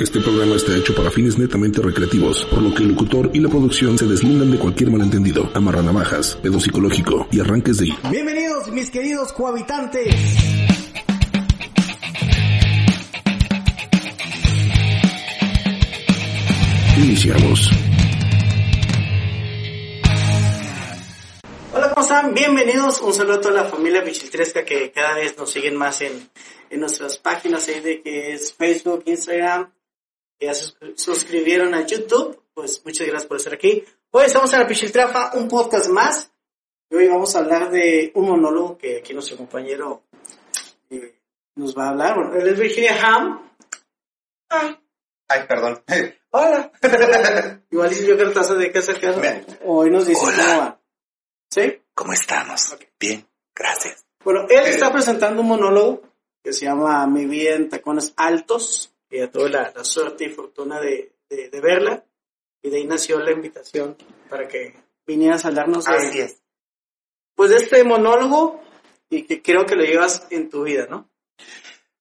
Este programa está hecho para fines netamente recreativos, por lo que el locutor y la producción se deslindan de cualquier malentendido, amarran navajas, pedo psicológico y arranques de... Bienvenidos mis queridos cohabitantes. Iniciamos. Hola, ¿cómo están? Bienvenidos. Un saludo a toda la familia Pichiltresca que cada vez nos siguen más en, en nuestras páginas ahí de que es Facebook, Instagram, ya suscribieron a YouTube. Pues muchas gracias por estar aquí. Hoy estamos en la Pichiltrafa, un podcast más. Y hoy vamos a hablar de un monólogo que aquí nuestro compañero eh, nos va a hablar. Bueno, él es Virginia Ham. Ay, Ay perdón. Hola. Igual yo que estás de casa. Hoy nos dice Hola. cómo va. ¿Sí? ¿Cómo estamos? Bien, gracias. Bueno, él está presentando un monólogo que se llama Mi vida en tacones altos, ya tuve la, la suerte y fortuna de, de- de verla, y de ahí nació la invitación para que vinieras a hablarnos de, Así es. pues, de este monólogo y que creo que lo llevas en tu vida, ¿no?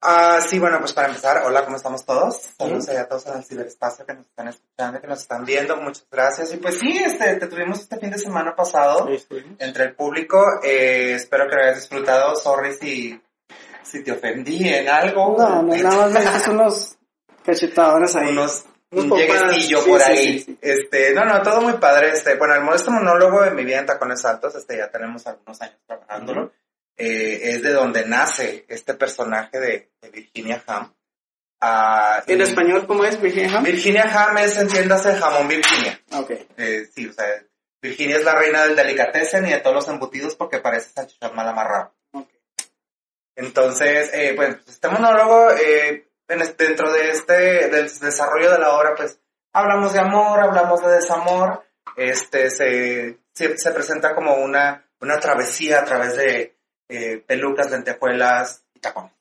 Ah, sí, bueno, pues para empezar, hola, ¿cómo estamos todos? Saludos Sí. allá a todos en el ciberespacio que nos están escuchando, que nos están viendo, muchas gracias. Y pues sí, este, te tuvimos este fin de semana pasado entre el público, eh, espero que lo hayas disfrutado, sorry si, si te ofendí en algo. No, no, nada más me diste unos cachetadones ahí. unos Unos un popadas, lleguecillo sí, por sí, ahí. sí. Este, no, no, todo muy padre. Este, bueno, el modesto monólogo de mi vida en tacones altos, este, ya tenemos algunos años trabajándolo. Eh, es de donde nace este personaje de, de Virginia Ham. Ah, ¿En y- español cómo es, Virginia Ham? Virginia Ham es, entiéndase, jamón Virginia. Ok. Eh, sí, o sea, Virginia es la reina del delicatessen y de todos los embutidos porque parece salchichón mal amarrado. Ok. Entonces, eh, pues este monólogo, eh, en este- dentro de este, del desarrollo de la obra, pues hablamos de amor, hablamos de desamor, este, se, se, se presenta como una, una travesía a través de eh, pelucas, lentejuelas y tacones.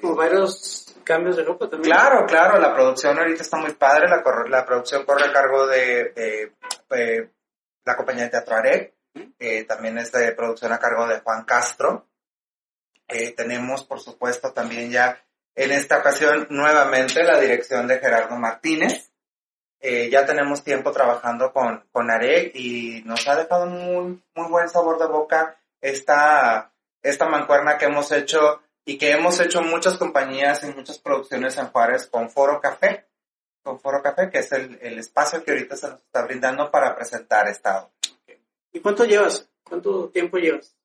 Como varios cambios de ropa también. Claro, claro, la producción ahorita está muy padre, la, la producción corre a cargo de, de, eh, la compañía de teatro Arec, eh, también es de producción a cargo de Juan Castro. Eh, tenemos, por supuesto, también ya en esta ocasión nuevamente la dirección de Gerardo Martínez. Eh, ya tenemos tiempo trabajando con, con y nos ha dejado muy, muy buen sabor de boca esta, esta mancuerna que hemos hecho y que hemos hecho muchas compañías y muchas producciones en Juárez con Foro Café, con Foro Café, que es el, el espacio que ahorita se nos está brindando para presentar esta obra. ¿Y cuánto llevas? ¿Cuánto tiempo llevas?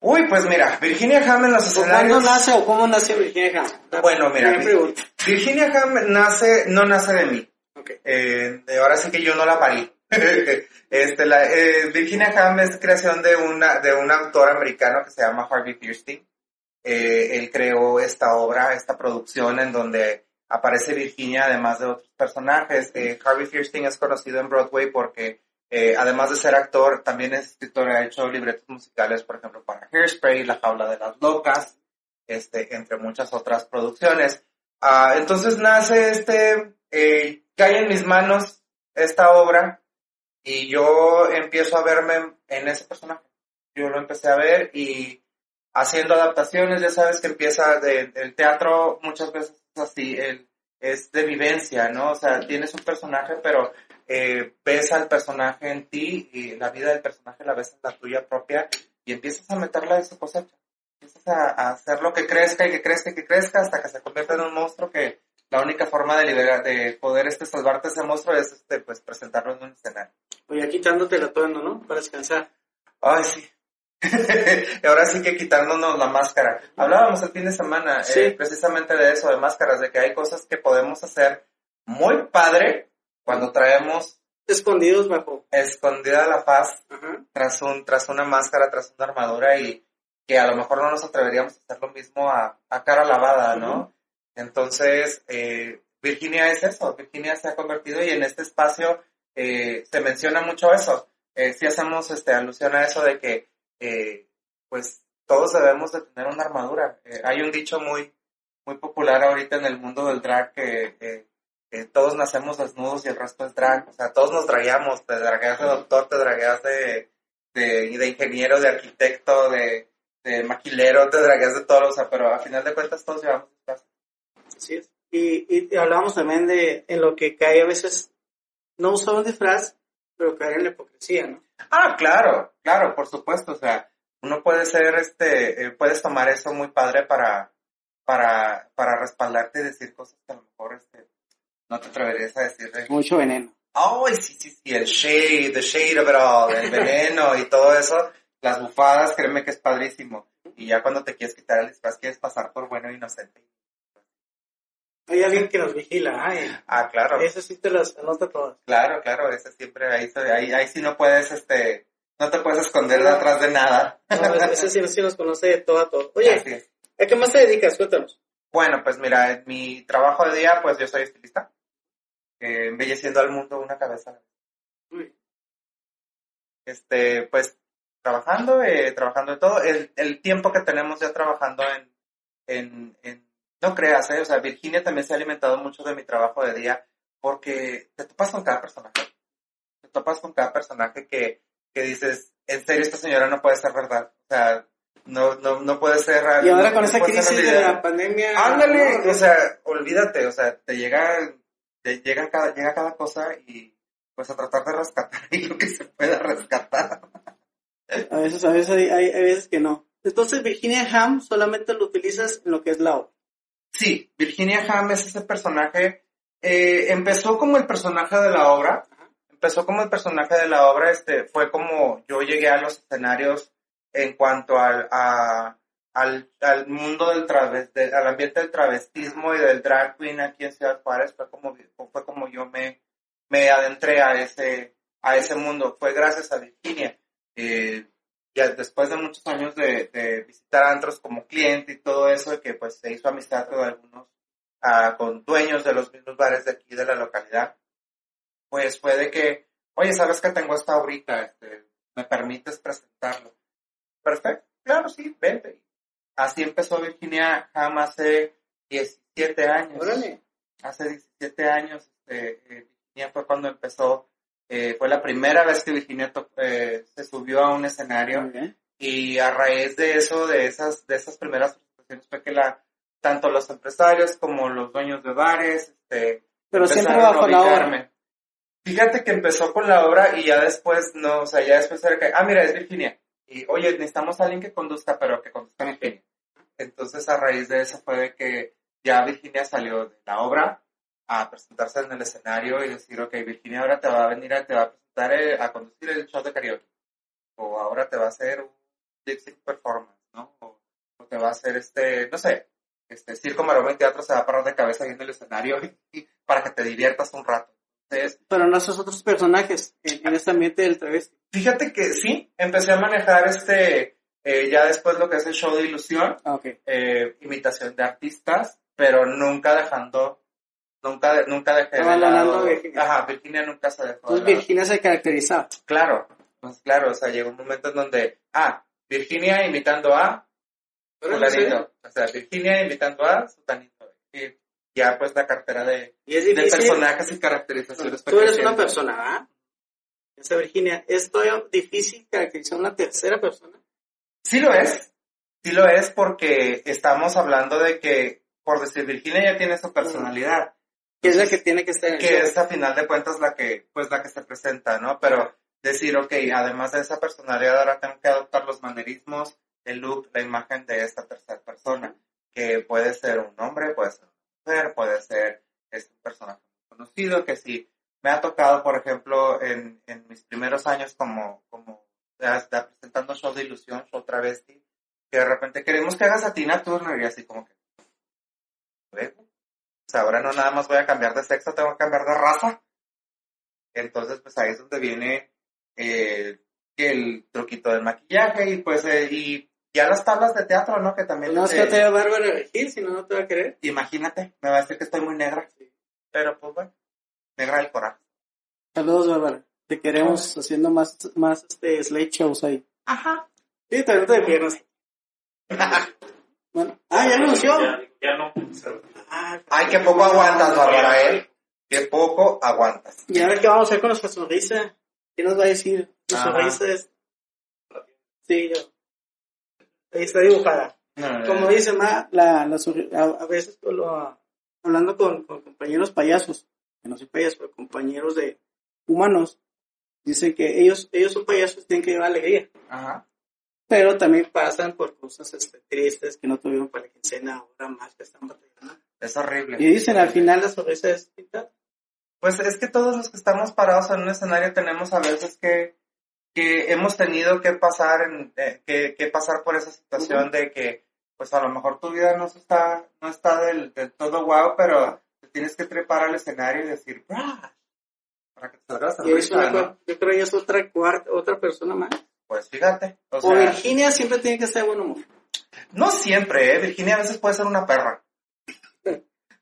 Uy, pues mira, Virginia Ham en los ¿O ¿Cuándo escenarios... nace o cómo nace Virginia Ham? Bueno, mira. Virginia Ham nace, no nace de mí. Eh, ahora sí que yo no la parí. este, la, eh, Virginia Ham es creación de, una, de un autor americano que se llama Harvey Fierstein. Eh, él creó esta obra, esta producción en donde aparece Virginia además de otros personajes. Eh, Harvey Fierstein es conocido en Broadway porque eh, además de ser actor, también es escritor, ha hecho libretos musicales, por ejemplo, para Hairspray, La Jaula de las Locas, este, entre muchas otras producciones. Ah, entonces nace este, eh, cae en mis manos esta obra y yo empiezo a verme en ese personaje. Yo lo empecé a ver y haciendo adaptaciones, ya sabes que empieza de- el teatro muchas veces es así, el, es de vivencia, ¿no? O sea, tienes un personaje, pero eh, ves al personaje en ti y la vida del personaje la ves en la tuya propia y empiezas a meterla en su cosecha. Empiezas a, a hacer lo que crezca y que crezca y que crezca hasta que se convierta en un monstruo que la única forma de liberar, de poder este salvarte ese monstruo es este, pues presentarlo en un escenario. O ya quitándote el atuendo, ¿no? Para descansar. Ay, sí. Ahora sí que quitándonos la máscara. Hablábamos el fin de semana eh, Sí. precisamente de eso, de máscaras, de que hay cosas que podemos hacer muy padre cuando traemos Escondidos bajo. escondida la faz Ajá. tras un tras una máscara, tras una armadura y que a lo mejor no nos atreveríamos a hacer lo mismo a, a cara lavada, ¿no? Entonces, eh, Virginia es eso, Virginia se ha convertido y en este espacio eh, se menciona mucho eso. Eh, si hacemos este, alusión a eso de que, eh, pues, todos debemos de tener una armadura. Eh, hay un dicho muy, muy popular ahorita en el mundo del drag que, todos nacemos desnudos y el resto es drag. O sea, todos nos dragueamos, te dragueas de doctor, te dragueas de, de, de ingeniero, de arquitecto, de, de maquilero, te dragueas de todo, o sea, pero a final de cuentas todos llevamos disfraz. Así es. Y, y hablábamos también de en lo que cae a veces, no usar un disfraz, pero caer en la hipocresía, ¿no? Ah, claro, claro, por supuesto. O sea, uno puede ser, este, eh, puedes tomar eso muy padre para, para, para respaldarte y decir cosas que a lo mejor, este, no te atreverías a decirle. Mucho veneno. Ay, sí, sí, sí, el shade, the shade of it all, el veneno y todo eso. Las bufadas, créeme que es padrísimo. Y ya cuando te quieres quitar el disfraz, quieres pasar por bueno e inocente. Hay alguien que nos vigila, ay. Ah, claro. Eso sí te las anota todas. Claro, claro, ese siempre, ahí, ahí, ahí sí no puedes, este, no te puedes esconder detrás de nada. No, ese sí, sí nos conoce de todo a todo. Oye, ¿a qué más te dedicas? Cuéntanos. Bueno, pues mira, en mi trabajo de día, pues yo soy estilista, eh, embelleciendo al mundo una cabeza. Uy. Este, pues trabajando, eh, trabajando en todo. El, el, tiempo que tenemos ya trabajando en, en, en no creas, ¿eh? O sea, Virginia también se ha alimentado mucho de mi trabajo de día porque te topas con cada personaje. Te topas con cada personaje que, que dices, en serio, esta señora no puede ser verdad. O sea, no, no, no puede ser. Y ahora con esa crisis de la pandemia. Ándale, o sea, olvídate, o sea, te llega, llega cada, llega cada cosa y pues a tratar de rescatar y lo que se pueda rescatar. A veces, a veces hay, hay, hay veces que no. Entonces Virginia Ham solamente lo utilizas en lo que es la obra. Sí, Virginia Ham es ese personaje. Eh, empezó como el personaje de la obra. Empezó como el personaje de la obra. Este, fue como yo llegué a los escenarios en cuanto al, al, al mundo del travesti, al ambiente del travestismo y del drag queen aquí en Ciudad Juárez. Fue como, fue como yo me, me adentré a ese, a ese mundo. Fue gracias a Virginia. Eh, ya después de muchos años de, visitar antros como cliente y todo eso, que pues se hizo amistad con algunos, ah, con dueños de los mismos bares de aquí de la localidad, pues fue de que, oye, ¿sabes que tengo esta ahorita? Este, ¿Me permites presentarlo? Perfecto, claro, sí, vente. Así empezó Virginia Ham hace 17 años. Hace 17 años, este, eh, Virginia fue cuando empezó eh, fue la primera vez que Virginia eh, se subió a un escenario y a raíz de eso, de esas, de esas primeras presentaciones fue que la, tanto los empresarios como los dueños de bares, este, pero siempre bajo la obra. Fíjate que empezó con la obra y ya después, no, o sea, ya después era que, ah, mira, es Virginia. Y, oye, necesitamos a alguien que conduzca, pero que conduzca Virginia. Entonces, a raíz de eso fue de que ya Virginia salió de la obra a presentarse en el escenario y decir, ok, Virginia ahora te va a venir a, te va a presentar eh, a conducir el show de karaoke. O ahora te va a hacer un lip performance, ¿no? O, te va a hacer este, no sé, este circo, maroma y teatro se va a parar de cabeza ahí en el escenario y, para que te diviertas un rato. Entonces, Pero no esos otros personajes en, este ambiente del travesti. Fíjate que sí, empecé a manejar este, eh, ya después lo que es el show de ilusión, ah, eh, imitación de artistas, pero nunca dejando Nunca, nunca dejé de lado. Virginia. Ajá, Virginia nunca se dejó Entonces Virginia se caracteriza. Claro, pues claro, o sea, llegó un momento en donde, ah, Virginia imitando a fulanito. O sea, Virginia imitando a sutanito. Y ya pues la cartera de, de personajes y caracterizaciones. Tú eres una persona, ¿ah? Esa Virginia, ¿es todavía difícil caracterizar una tercera persona? Sí lo es. Sí lo es porque estamos hablando de que, por decir, Virginia ya tiene su personalidad que es la que tiene que estar en el Que es a final de cuentas la que, pues la que se presenta, ¿no? Pero decir, ok, además de esa personalidad, ahora tengo que adoptar los manerismos, el look, la imagen de esta tercera persona, que puede ser un hombre, puede ser puede ser es un personaje conocido, que si me ha tocado, por ejemplo, en, en mis primeros años como, como presentando show de ilusión, show travesti, que de repente queremos que hagas a Tina Turner y así como que, ahora no nada más voy a cambiar de sexo, tengo que cambiar de raza. Entonces, pues ahí es donde viene eh, el truquito del maquillaje y pues eh, y ya las tablas de teatro, ¿no? Que también... No, es que te va a Bárbara elegir, si no, no te va a querer. Imagínate, me va a decir que estoy muy negra. Pero pues bueno, negra del corazón. Saludos, Bárbara. Te queremos haciendo más, más este, slate shows ahí. Ajá. Sí, te de piernas. bueno. Ah, ya anunció. Ya, ya no. Ay, qué poco aguantas, Bárbara, ¿eh? Qué poco aguantas. Y ahora qué vamos a hacer con nuestra sonrisa. ¿Qué nos va a decir? Tu sonrisa es... Sí, yo. Ahí está dibujada. Como dice Ma, la, la a, veces lo, hablando con, con compañeros payasos, que no soy payaso, pero compañeros de humanos, dicen que ellos, ellos son payasos, tienen que llevar alegría. Ajá. Pero también pasan por cosas este, tristes que no tuvieron para la quincena, ahora más que están batallando. Es horrible. Y dicen al final la sonrisa es pintada. Pues es que todos los que estamos parados en un escenario tenemos a veces que, que hemos tenido que pasar en, eh, que, que pasar por esa situación de que pues a lo mejor tu vida no está, no está del, del todo guau, pero te tienes que trepar al escenario y decir, "Bra", para que te salga la Y eso sonrisa, ¿no? yo creo que es otra cuarta, otra persona más. Pues fíjate, o O sea, Virginia siempre tiene que ser buen humor. no siempre, ¿eh? Virginia a veces puede ser una perra.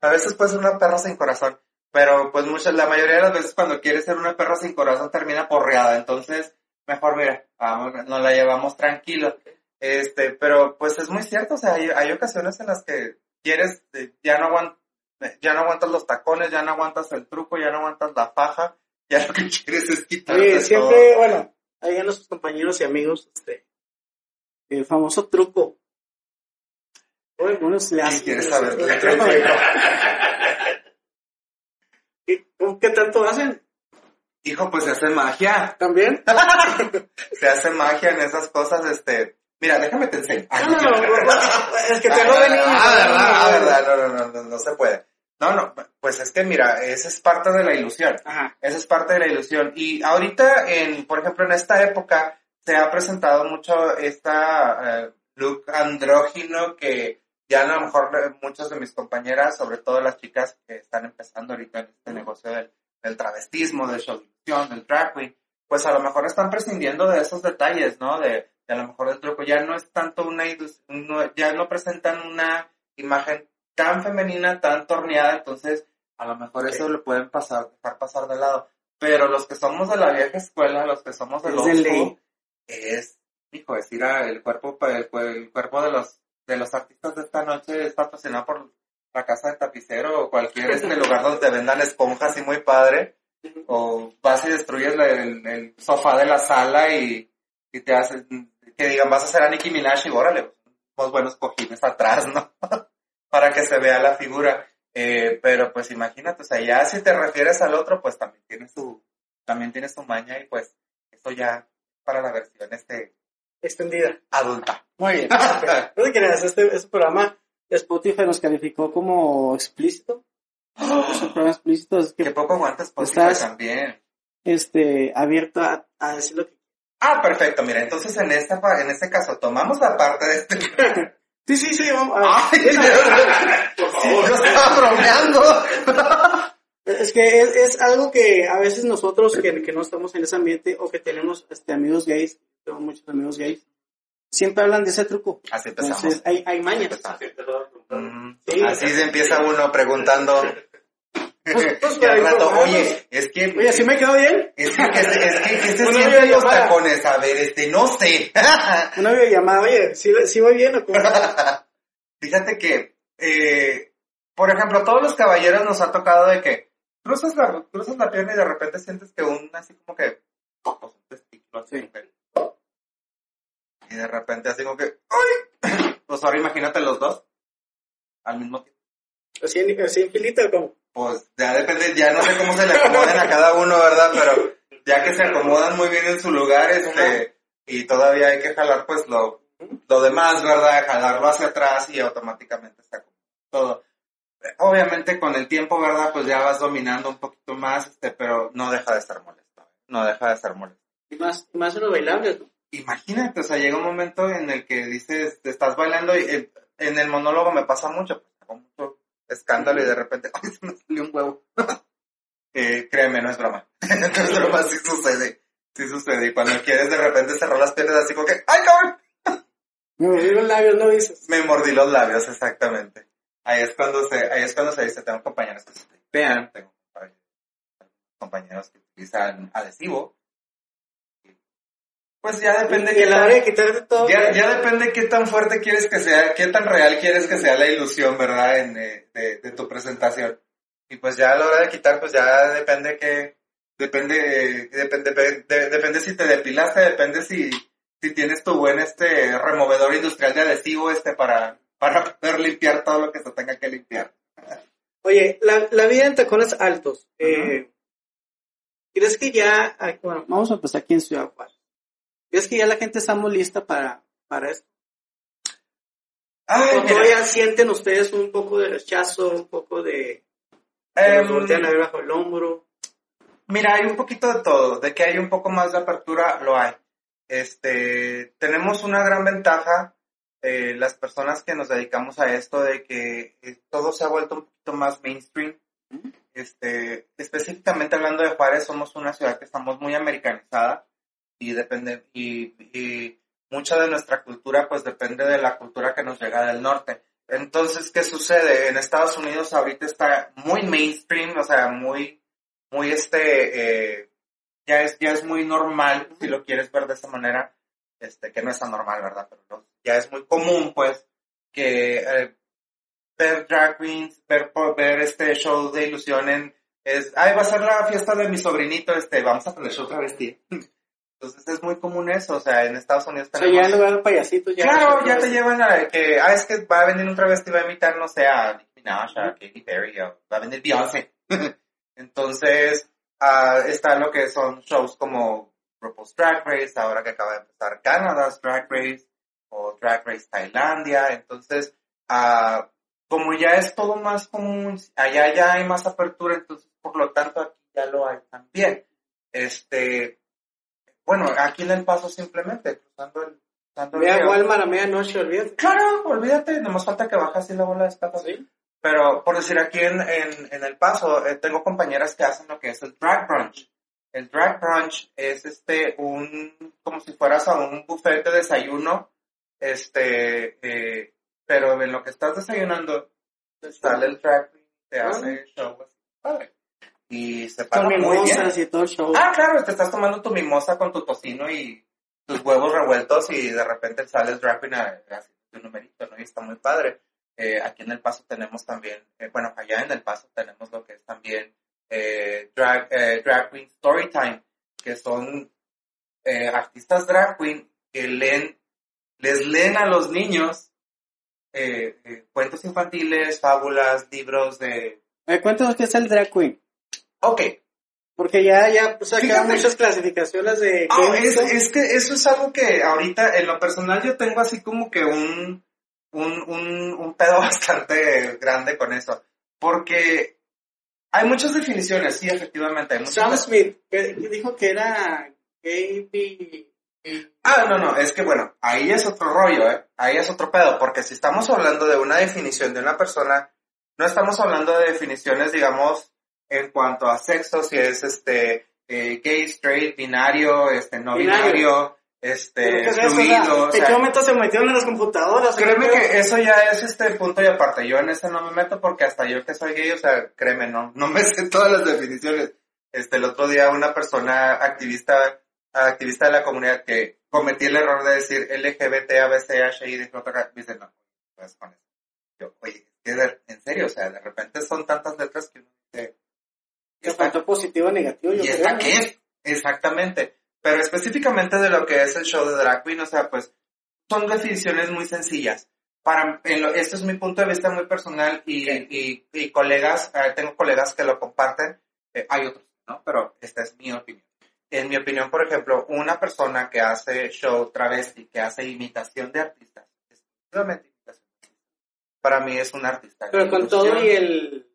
A veces puede ser una perra sin corazón. Pero pues muchas, la mayoría de las veces cuando quieres ser una perra sin corazón termina porreada. Entonces, mejor mira, vamos, nos la llevamos tranquilo. Este, pero pues es muy cierto, o sea, hay, hay ocasiones en las que quieres, ya no aguantas, ya no aguantas los tacones, ya no aguantas el truco, ya no aguantas la faja, ya lo que quieres es quitarte todo. siempre, bueno, ahí a nuestros compañeros y amigos, este, el famoso truco. Bueno, le ¿Qué hace. quieres saber? ¿Qué, ¿Cómo que tanto hacen? Hijo, pues se hace magia, ¿También? se hace magia en esas cosas, este, mira, déjame te enseño. No, no, no, es que tengo de niño. Ah, verdad, ah, verdad, no, no, no, no, se puede. No, no, pues es que mira, esa es parte de la ilusión. Ajá. Esa es parte de la ilusión. Y ahorita, en, por ejemplo, en esta época, se ha presentado mucho esta eh, look andrógino que ya a lo mejor muchas de mis compañeras, sobre todo las chicas que están empezando ahorita en este negocio del, del travestismo, de ilusión, del drag queen, pues a lo mejor están prescindiendo de esos detalles, ¿no? De, de a lo mejor el truco. Ya no es tanto una, no- ya no presentan una imagen tan femenina, tan torneada, entonces a lo mejor eso le pueden pasar, dejar pasar de lado. Pero los que somos de la vieja escuela, los que somos del de old school, es, hijo, es ir a el cuerpo, el, el cuerpo de los, de los artistas de esta noche es patrocinado por la casa de tapicero o cualquier este lugar donde te vendan esponjas y muy padre. O vas y destruyes el, el sofá de la sala y, y te haces, que digan, vas a hacer a Nicki Minaj y órale, unos buenos cojines atrás, ¿no? Para que se vea la figura. Eh, pero pues imagínate, o sea, ya si te refieres al otro, pues también tiene su, también tiene su maña y pues eso ya para la versión este Extendida. adulta. Muy bien. No te creas, este, este programa Spotify nos calificó como explícito. Es un programa explícito, es Que que poco aguantas Spotify Estás- también. este, abierto a, a decir lo que Ah, perfecto, mira, entonces en esta en este caso tomamos la parte de este. Sí, sí, sí, vamos a Ay, Por sí, yo estaba bromeando. Es que es, es algo que a veces nosotros que, que no estamos en ese ambiente o que tenemos este, amigos gays, tengo muchos amigos gays, siempre hablan de ese truco. Así empezamos. Entonces hay, hay mañas. Empezamos. Mm, Sí. Así se empieza uno preguntando. Pues, pues, Y para al rato, informarnos. oye, es que Oye, ¿sí me quedó bien? Es que, es, es que, ¿qué se Una sienten los tacones? A ver, este, no sé. Una videollamada, oye, ¿sí, sí voy bien o cómo? Fíjate que, eh, por ejemplo, a todos los caballeros nos ha tocado de que cruzas la, cruzas la pierna y de repente sientes que un, así como que, pues, un testículo así, Sí. Y de repente así como que, ¡ay! Pues ahora imagínate los dos al mismo tiempo. Así en, así en filita, como. Pues ya depende, ya no sé cómo se le acomoden a cada uno, ¿verdad? Pero ya que se acomodan muy bien en su lugar, este, y todavía hay que jalar pues lo, lo demás, ¿verdad? Jalarlo hacia atrás y automáticamente está todo. Obviamente con el tiempo, ¿verdad? Pues ya vas dominando un poquito más, este, pero no deja de ser molesto. No deja de ser molesto. Y más, y más en los bailables, ¿no? Imagínate, o sea, llega un momento en el que dices, te estás bailando y eh, en el monólogo me pasa mucho, pues, hago mucho escándalo y de repente, ¡ay, se me salió un huevo! Eh, créeme, no es broma. no es broma, sí sucede. Sí sucede. Y cuando quieres de repente cerrar las piernas así como que, ¡ay, cabrón! Me moví los labios, ¿no dices? Me mordí los labios, exactamente. Ahí es cuando se, ahí es cuando se dice, tengo compañeros que se tripean, tengo compañeros que utilizan adhesivo. Pues ya depende que la de quitarte todo. ya, ya depende qué tan fuerte quieres que sea, qué tan real quieres que sea la ilusión, ¿verdad? En, eh, de, de tu presentación. Y pues ya a la hora de quitar, pues ya depende que, depende, depende, de- depende si te depilaste, depende si, si tienes tu buen este removedor industrial de adhesivo este para, para poder limpiar todo lo que se tenga que limpiar. Oye, la, la vida en tacones altos. eh, ¿Crees que ya, bueno, vamos a empezar aquí en Ciudad Juárez. ¿Crees que ya la gente está muy lista para, para esto? Ay, ¿O mira, todavía sienten ustedes un poco de rechazo, un poco de... em, voltean a ver bajo el hombro? Mira, hay un poquito de todo, de que hay un poco más de apertura, lo hay. Este, tenemos una gran ventaja, eh, las personas que nos dedicamos a esto, de que eh, todo se ha vuelto un poquito más mainstream. Este, específicamente hablando de Juárez, somos una ciudad que estamos muy americanizada y depende, y, y mucha de nuestra cultura pues depende de la cultura que nos llega del norte. Entonces, ¿qué sucede? En Estados Unidos ahorita está muy mainstream, o sea, muy, muy este, eh, ya es, ya es muy normal, si lo quieres ver de esa manera, este, que no es tan normal, ¿verdad? Pero ya es muy común, pues, que eh, ver drag queens, ver, ver este show de ilusión en, es, ay, va a ser la fiesta de mi sobrinito, este, vamos a tener show travesti. Entonces es muy común eso, o sea, en Estados Unidos O sea, ya en tenemos... lugar de payasitos ya... Claro, ya te llevan a que, ah, es que va a venir un travesti, va a imitar, no sé, a Nicki Minaj, a Katy Perry, o va a venir Beyoncé. Entonces, ah, está lo que son shows como RuPaul's Drag Race, ahora que acaba de empezar Canada's Drag Race, o Drag Race Tailandia. Entonces, ah, como ya es todo más común, allá ya hay más apertura, entonces, por lo tanto, aquí ya lo hay también. Este, bueno, aquí en El Paso simplemente, cruzando el... cruzando Ve a. Walmart a medianoche, olvídate. Claro, olvídate, no más falta que bajas y la bola de Sí. Pero por decir aquí en, en, en El Paso, eh, tengo compañeras que hacen lo que es el drag brunch. El drag brunch es este un, como si fueras a un buffet de desayuno, este, eh, pero en lo que estás desayunando, sale el drag te Ah. hace show así, padre. Y se paga muy bien. y todo el show. Ah, claro, te estás tomando tu mimosa con tu tocino y tus huevos revueltos y de repente sales drag queen a a tu numerito, ¿no? Y está muy padre. Eh, aquí en El Paso tenemos también, eh, bueno, allá en El Paso tenemos lo que es también eh, drag, eh, drag Queen Storytime, que son artistas drag queen que leen, les leen a los niños cuentos infantiles, fábulas, libros de... Cuéntanos qué es el drag queen. Ok, Porque ya, ya, pues acá Fíjate. muchas clasificaciones de... ¿qué es, es que eso es algo que ahorita en lo personal yo tengo así como que un, un, un, un pedo bastante grande con eso. Porque hay muchas definiciones, sí, efectivamente. Hay muchas Sam Smith, que dijo que era gay, bi- Ah, no, no, es que bueno, ahí es otro rollo, ¿eh? Ahí es otro pedo, porque si estamos hablando de una definición de una persona, no estamos hablando de definiciones, digamos, en cuanto a sexo, si es este eh, gay, straight, binario, este no Binario. binario, ¿Qué este es eso? fluido, o ¿En qué momento se metieron en las computadoras? Créeme ¿Qué que eso ya es este punto y aparte. Yo en ese no me meto porque hasta yo que soy gay, o sea, créeme, no, no me sé todas las definiciones. Este, el otro día una persona activista, activista de la comunidad que cometí el error de decir LGBT, ABC, HI, dice, no, pues con eso. Yo, oye, ¿qué de- en serio, o sea, de repente son tantas letras que uno dice, Faltó positivo o negativo, yo ¿Y esta qué es? Exactamente. Pero específicamente de lo que es el show de drag queen, o sea, pues son definiciones muy sencillas. Para, en lo- este es mi punto de vista muy personal y, y, y colegas, eh, tengo colegas que lo comparten, eh, hay otros, ¿no? Pero esta es mi opinión. En mi opinión, por ejemplo, una persona que hace show travesti, que hace imitación de artistas, exclusivamente imitación para mí es un artista. Pero con todo y el...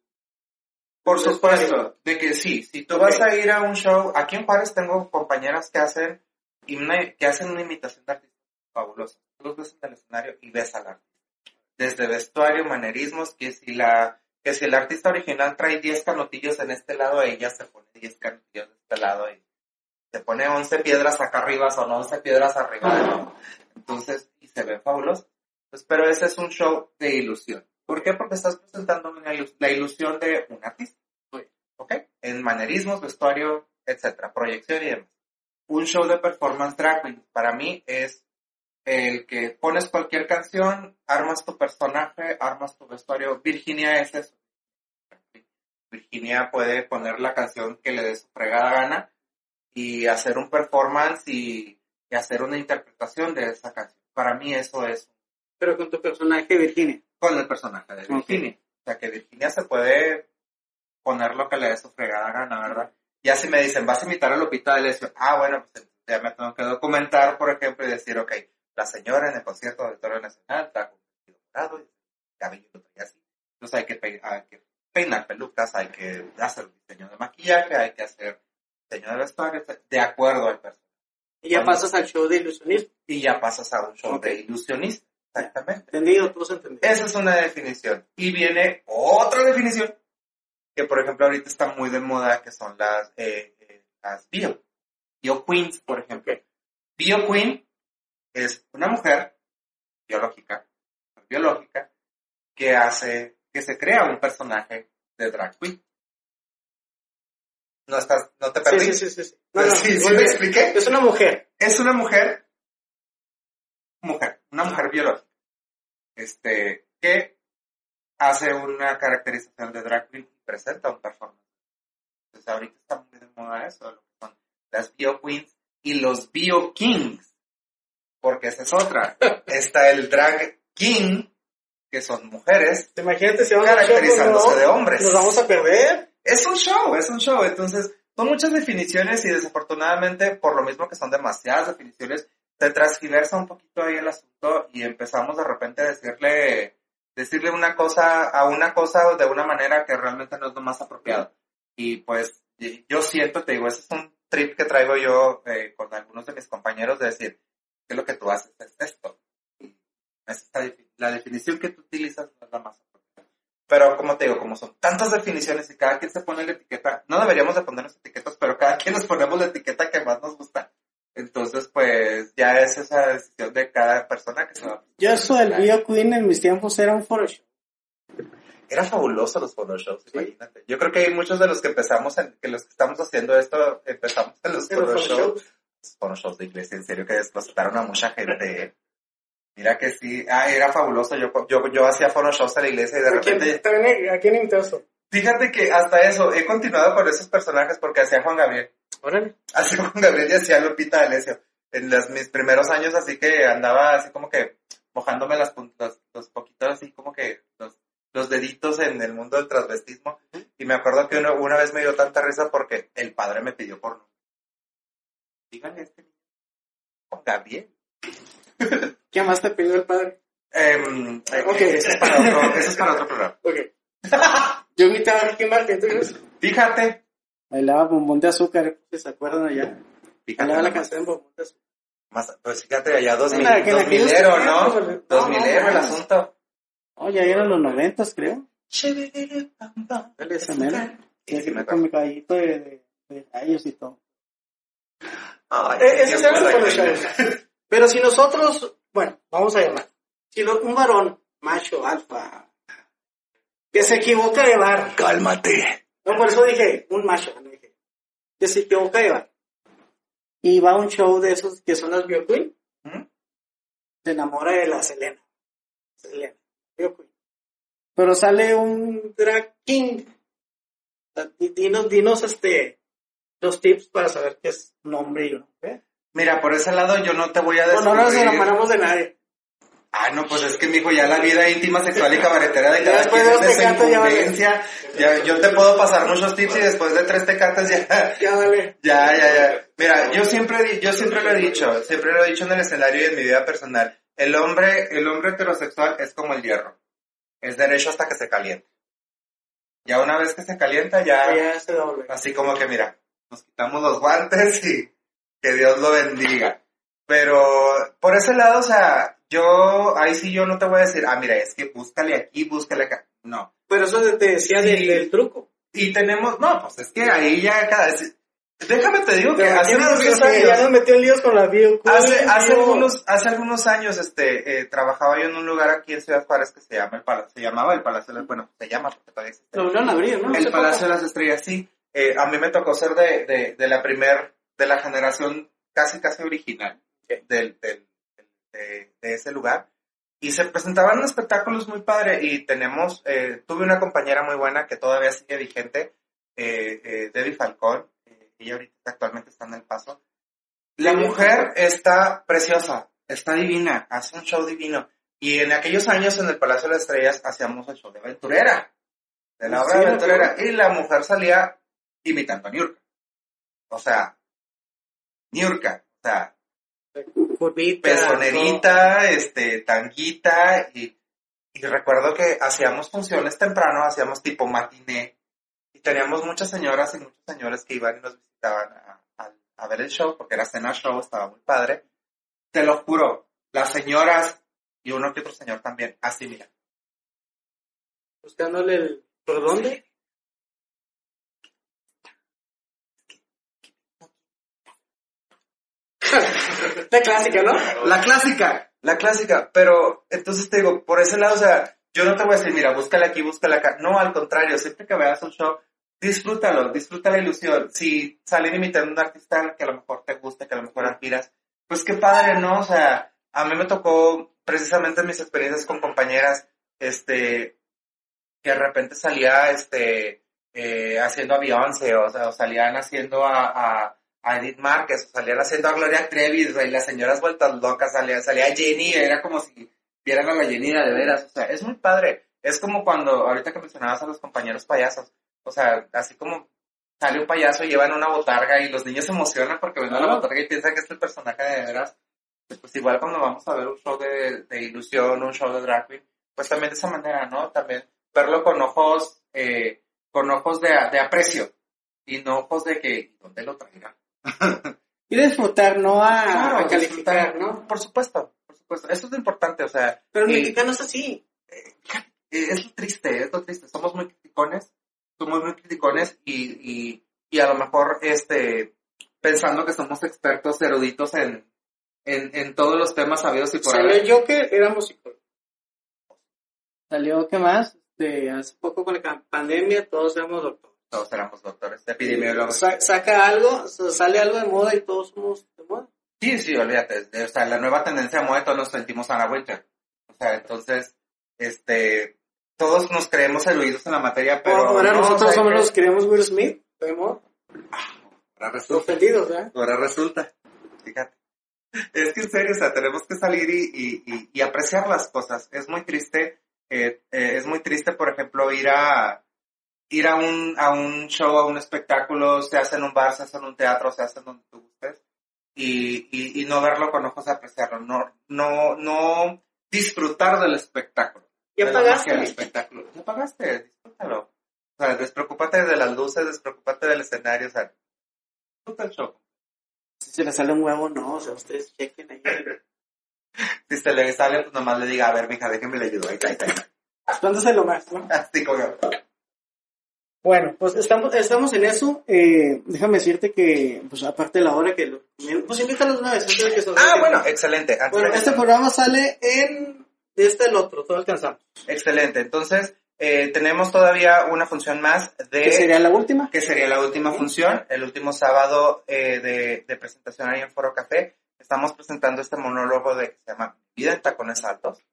Por supuesto, de que sí, si tú vas a ir a un show, aquí en Juárez tengo compañeras que hacen, una, que hacen una imitación de artistas fabulosa. Tú los ves en el escenario y ves al artista. Desde vestuario, manerismos, que si la, que si el artista original trae 10 canotillos en este lado, ella se pone 10 canotillos de este lado y se pone 11 piedras acá arriba, son 11 piedras arriba. ¿no? Entonces, y se ve fabuloso. Pues, pero ese es un show de ilusión. ¿Por qué? Porque estás presentando una ilus- la ilusión de un artista. ¿Ok? En manerismos, vestuario, etcétera, proyección y demás. Un show de performance drag queen para mí es el que pones cualquier canción, armas tu personaje, armas tu vestuario. Virginia es eso. Virginia puede poner la canción que le dé su fregada gana y hacer un performance y, y hacer una interpretación de esa canción. Para mí eso es Pero con tu personaje, Virginia. Con el personaje de. Virginia. sea, que Virginia se puede poner lo que le dé su fregada gana, ¿verdad? Ya si me dicen, vas a imitar a Lupita D'Alessio, ah, bueno, pues ya me tengo que documentar, por ejemplo, y decir, ok, la señora en el concierto de Auditorio Nacional trajo un vestido morado y cabello lo traía así. Entonces hay que, hay que peinar pelucas, hay que hacer un diseño de maquillaje, hay que hacer diseño de vestuario, de acuerdo al personaje. Y ya pasas al show de ilusionismo. Y ya pasas a un show de ilusionista, exactamente. Entendido, todos entendieron. Esa es una definición. Y viene otra definición, que por ejemplo ahorita está muy de moda, que son las, eh, eh, las bio. Bio queens, por ejemplo. Bio queen es una mujer biológica, biológica, que hace, que se crea un personaje de drag queen. No estás, no te perdí. Sí, sí, sí. sí. No, no, ¿Sí, sí me expliqué? Es una mujer. Es una mujer, mujer, una mujer biológica, este, que hace una caracterización de drag queen y presenta un performance. Entonces ahorita está muy de moda eso, lo que son las bio queens y los bio kings, porque esa es otra. Está el drag king, que son mujeres. Imagínate si vamos a show, Caracterizándose ¿no? de hombres. Nos vamos a perder. Es un show, es un show. Entonces, son muchas definiciones y desafortunadamente, por lo mismo que son demasiadas definiciones, se transgiversa un poquito ahí el asunto y empezamos de repente a decirle, decirle una cosa a una cosa de una manera que realmente no es lo más apropiado. Y pues, yo siento, te digo, ese es un trip que traigo yo eh, con algunos de mis compañeros de decir, que lo que tú haces es esto. La definición que tú utilizas no es la más apropiada. Pero como te digo, como son tantas definiciones y cada quien se pone la etiqueta, no deberíamos de ponernos etiquetas, pero cada quien nos ponemos la etiqueta que más nos gusta. Entonces, pues ya es esa decisión de cada persona que se va. Yo eso del Bio Queen en mis tiempos era un Photoshop. Era fabuloso los photoshops, imagínate. Yo creo que hay muchos de los que empezamos, en, que los que estamos haciendo esto, empezamos en los En los photoshops. Los photoshops de iglesia, en serio que desclosaron a mucha gente. Mira que sí, ah, era fabuloso. Yo, yo, yo hacía photoshops a la iglesia y de ¿A quién, repente también, ¿A quién? Fíjate que hasta eso, he continuado con esos personajes porque hacía Juan Gabriel. Órale. Hacía Juan Gabriel y hacía Lupita D'Alessio. En los, mis primeros años así que andaba así como que mojándome las puntas, los poquitos así como que los, los deditos en el mundo del transvestismo. Y me acuerdo que uno, una vez me dio tanta risa porque el padre me pidió por no. Díganle este. Juan Gabriel. ¿Qué más te pidió el padre? Em, eh, Ok. Eso es para otro, eso es para otro programa. Ok. Yo invitaba a Ricky Martin, entonces Fíjate. Bailaba bombón de azúcar, si se acuerdan allá. Fíjate. Bailaba la canción bombón de azúcar. Más, pues fíjate, allá dos mil, la- que dos milero, tiempos, ¿no? no, Dos no, milero el no. asunto. Oh, ya eran los noventas, creo. Dale esa mera. Sí, con mi caballito de, de, de rayos y todo. Ay, Eh, los aquel. photoshops. Pero si nosotros, bueno, vamos a llamar. Si lo- un varón, macho, alfa, que se equivoca de bar. Cálmate. No, por eso dije, un macho, no dije. Que se equivoca bar. Y va a un show de esos que son las Bio Queen. ¿Mm? Se enamora de la Selena. Selena. Bio Queen. Pero sale un drag king. Dinos, dinos este, los tips para saber qué es un hombre y una mujer. Mira, por ese lado yo no te voy a No, descubrir. no nos enamoramos de nadie. Ah, no, pues es que, mijo, ya la vida íntima, sexual y cabaretera de cada después quien es de vale. incumbencia. Ya, yo te puedo pasar muchos tips y después de tres tecates ya, Ya dale. Ya, ya, ya. Mira, yo siempre, yo siempre lo he dicho, siempre lo he dicho en el escenario y en mi vida personal. El hombre, el hombre heterosexual es como el hierro. Es derecho hasta que se calienta. Ya una vez que se calienta, ya, Ya se doble. así como que mira, nos quitamos los guantes y que Dios lo bendiga. Pero por ese lado, o sea, yo, ahí sí yo no te voy a decir, ah, mira, es que búscale aquí, búscale acá. No. Pero eso te decía Sí. del, del truco. Y tenemos, no, pues es que ahí ya cada, déjame te digo que hace unos años, Ya nos metió en líos con la bio. Hace, hace, algunos, hace algunos años este, eh, trabajaba yo en un lugar aquí en Ciudad Juárez que se llama el Palacio, se llamaba el Palacio de las, bueno, se llama porque todavía existe. Lo volvieron a abrir, ¿no? El Palacio de las Estrellas, sí. Eh, a mí me tocó ser de, de, de la primer, de la generación casi casi original del, del, de, de ese lugar. Y se presentaban espectáculos muy padres y tenemos, eh, tuve una compañera muy buena que todavía sigue vigente, eh, eh, Debbie Falcón, eh, ella ahorita actualmente está en El Paso. La mujer está preciosa, está divina, hace un show divino. Y en aquellos años en el Palacio de las Estrellas hacíamos el show de aventurera. de la obra aventurera. Y la mujer salía imitando a Niurka. O sea, Niurka, o sea, Curvita, pezonerita, este, tanguita, y, y recuerdo que hacíamos funciones temprano, hacíamos tipo matiné, y teníamos muchas señoras y muchos señores que iban y nos visitaban a, a- a ver el show, porque era cena show, estaba muy padre. Te lo juro, las señoras y uno que otro señor también, así mira. buscándole el... ¿Por dónde? La clásica, ¿no? La clásica, la clásica, pero entonces te digo, por ese lado, o sea, yo no te voy a decir, mira, búscala aquí, búscala acá. No, al contrario, siempre que veas un show, disfrútalo, disfruta la ilusión. Si salen imitando a un artista que a lo mejor te gusta, que a lo mejor admiras, pues qué padre, ¿no? O sea, a mí me tocó precisamente en mis experiencias con compañeras, este, que de repente salía, este, eh, haciendo a Beyoncé, o sea, o salían haciendo a, a Edith Márquez, o salían haciendo a Gloria Trevi, o sea, y las señoras vueltas locas, salía, salía Jenny, era como si vieran a la Jenny de veras, o sea, es muy padre. Es como cuando, ahorita que mencionabas a los compañeros payasos, o sea, así como sale un payaso y llevan una botarga y los niños se emocionan porque ven a la botarga y piensan que es el personaje de veras. Pues igual cuando vamos a ver un show de, de ilusión, un show de drag queen, pues también de esa manera, ¿no? También verlo con ojos, eh, con ojos de, de aprecio y no ojos de que, ¿dónde lo traerá? Ir a disfrutar, no a, Claro, a calificar, ¿no? Por supuesto, por supuesto. Eso es lo importante, o sea, Pero el y- mexicano es así. eh, es lo triste, es lo triste. Somos muy criticones, somos muy criticones y, y, y a lo mejor este pensando que somos expertos eruditos en, en, en todos los temas sabidos y por Salió haber. Joker, era músico. Salió, ¿qué más? De hace poco con la pandemia, todos éramos doctores. Todos éramos doctores, epidemiólogos. Sa- saca algo, sale algo de moda y todos somos de moda. Sí, sí, olvídate. O sea, la nueva tendencia de moda todos nos sentimos Anna Winter. O sea, entonces, este, todos nos creemos erudidos en la materia, pero. Ahora no, nosotros o que- los que queremos Will Smith, de moda. ahora resulta. ¿eh? Ahora resulta, fíjate. Es que en serio, o sea, tenemos que salir y, y, y- y apreciar las cosas. Es muy triste, eh, eh, es muy triste, por ejemplo, ir a ir a un, a un show, a un espectáculo, se hace en un bar, se hace en un teatro, se hace en donde tú gustes, y, y, y no verlo con ojos de apreciarlo, no, no, no disfrutar del espectáculo. Ya de magia del pagaste. espectáculo. Ya pagaste, disfrútalo. O sea, despreocúpate de las luces, despreocúpate del escenario, o sea, disfruta el show. Si se le sale un huevo, no, o sea, ustedes chequen ahí. Si se le sale, pues nomás le diga, a ver, mija, déjeme le ayudo. Ahí está, ahí está. Explándaselo más, ¿no? Así como, Bueno, pues estamos, estamos en eso. Eh, déjame decirte que, pues aparte de la hora que lo... Pues invítalos una vez. antes de que se nos Ah, bueno, excelente. Bueno, este programa sale en... De este al otro, todo alcanzamos. Excelente. Entonces, eh, tenemos todavía una función más de... ¿Qué sería la última? que sería la última función, el último sábado eh, de, de presentación ahí en Foro Café. Estamos presentando este monólogo de que se llama Vida en Tacones Altos.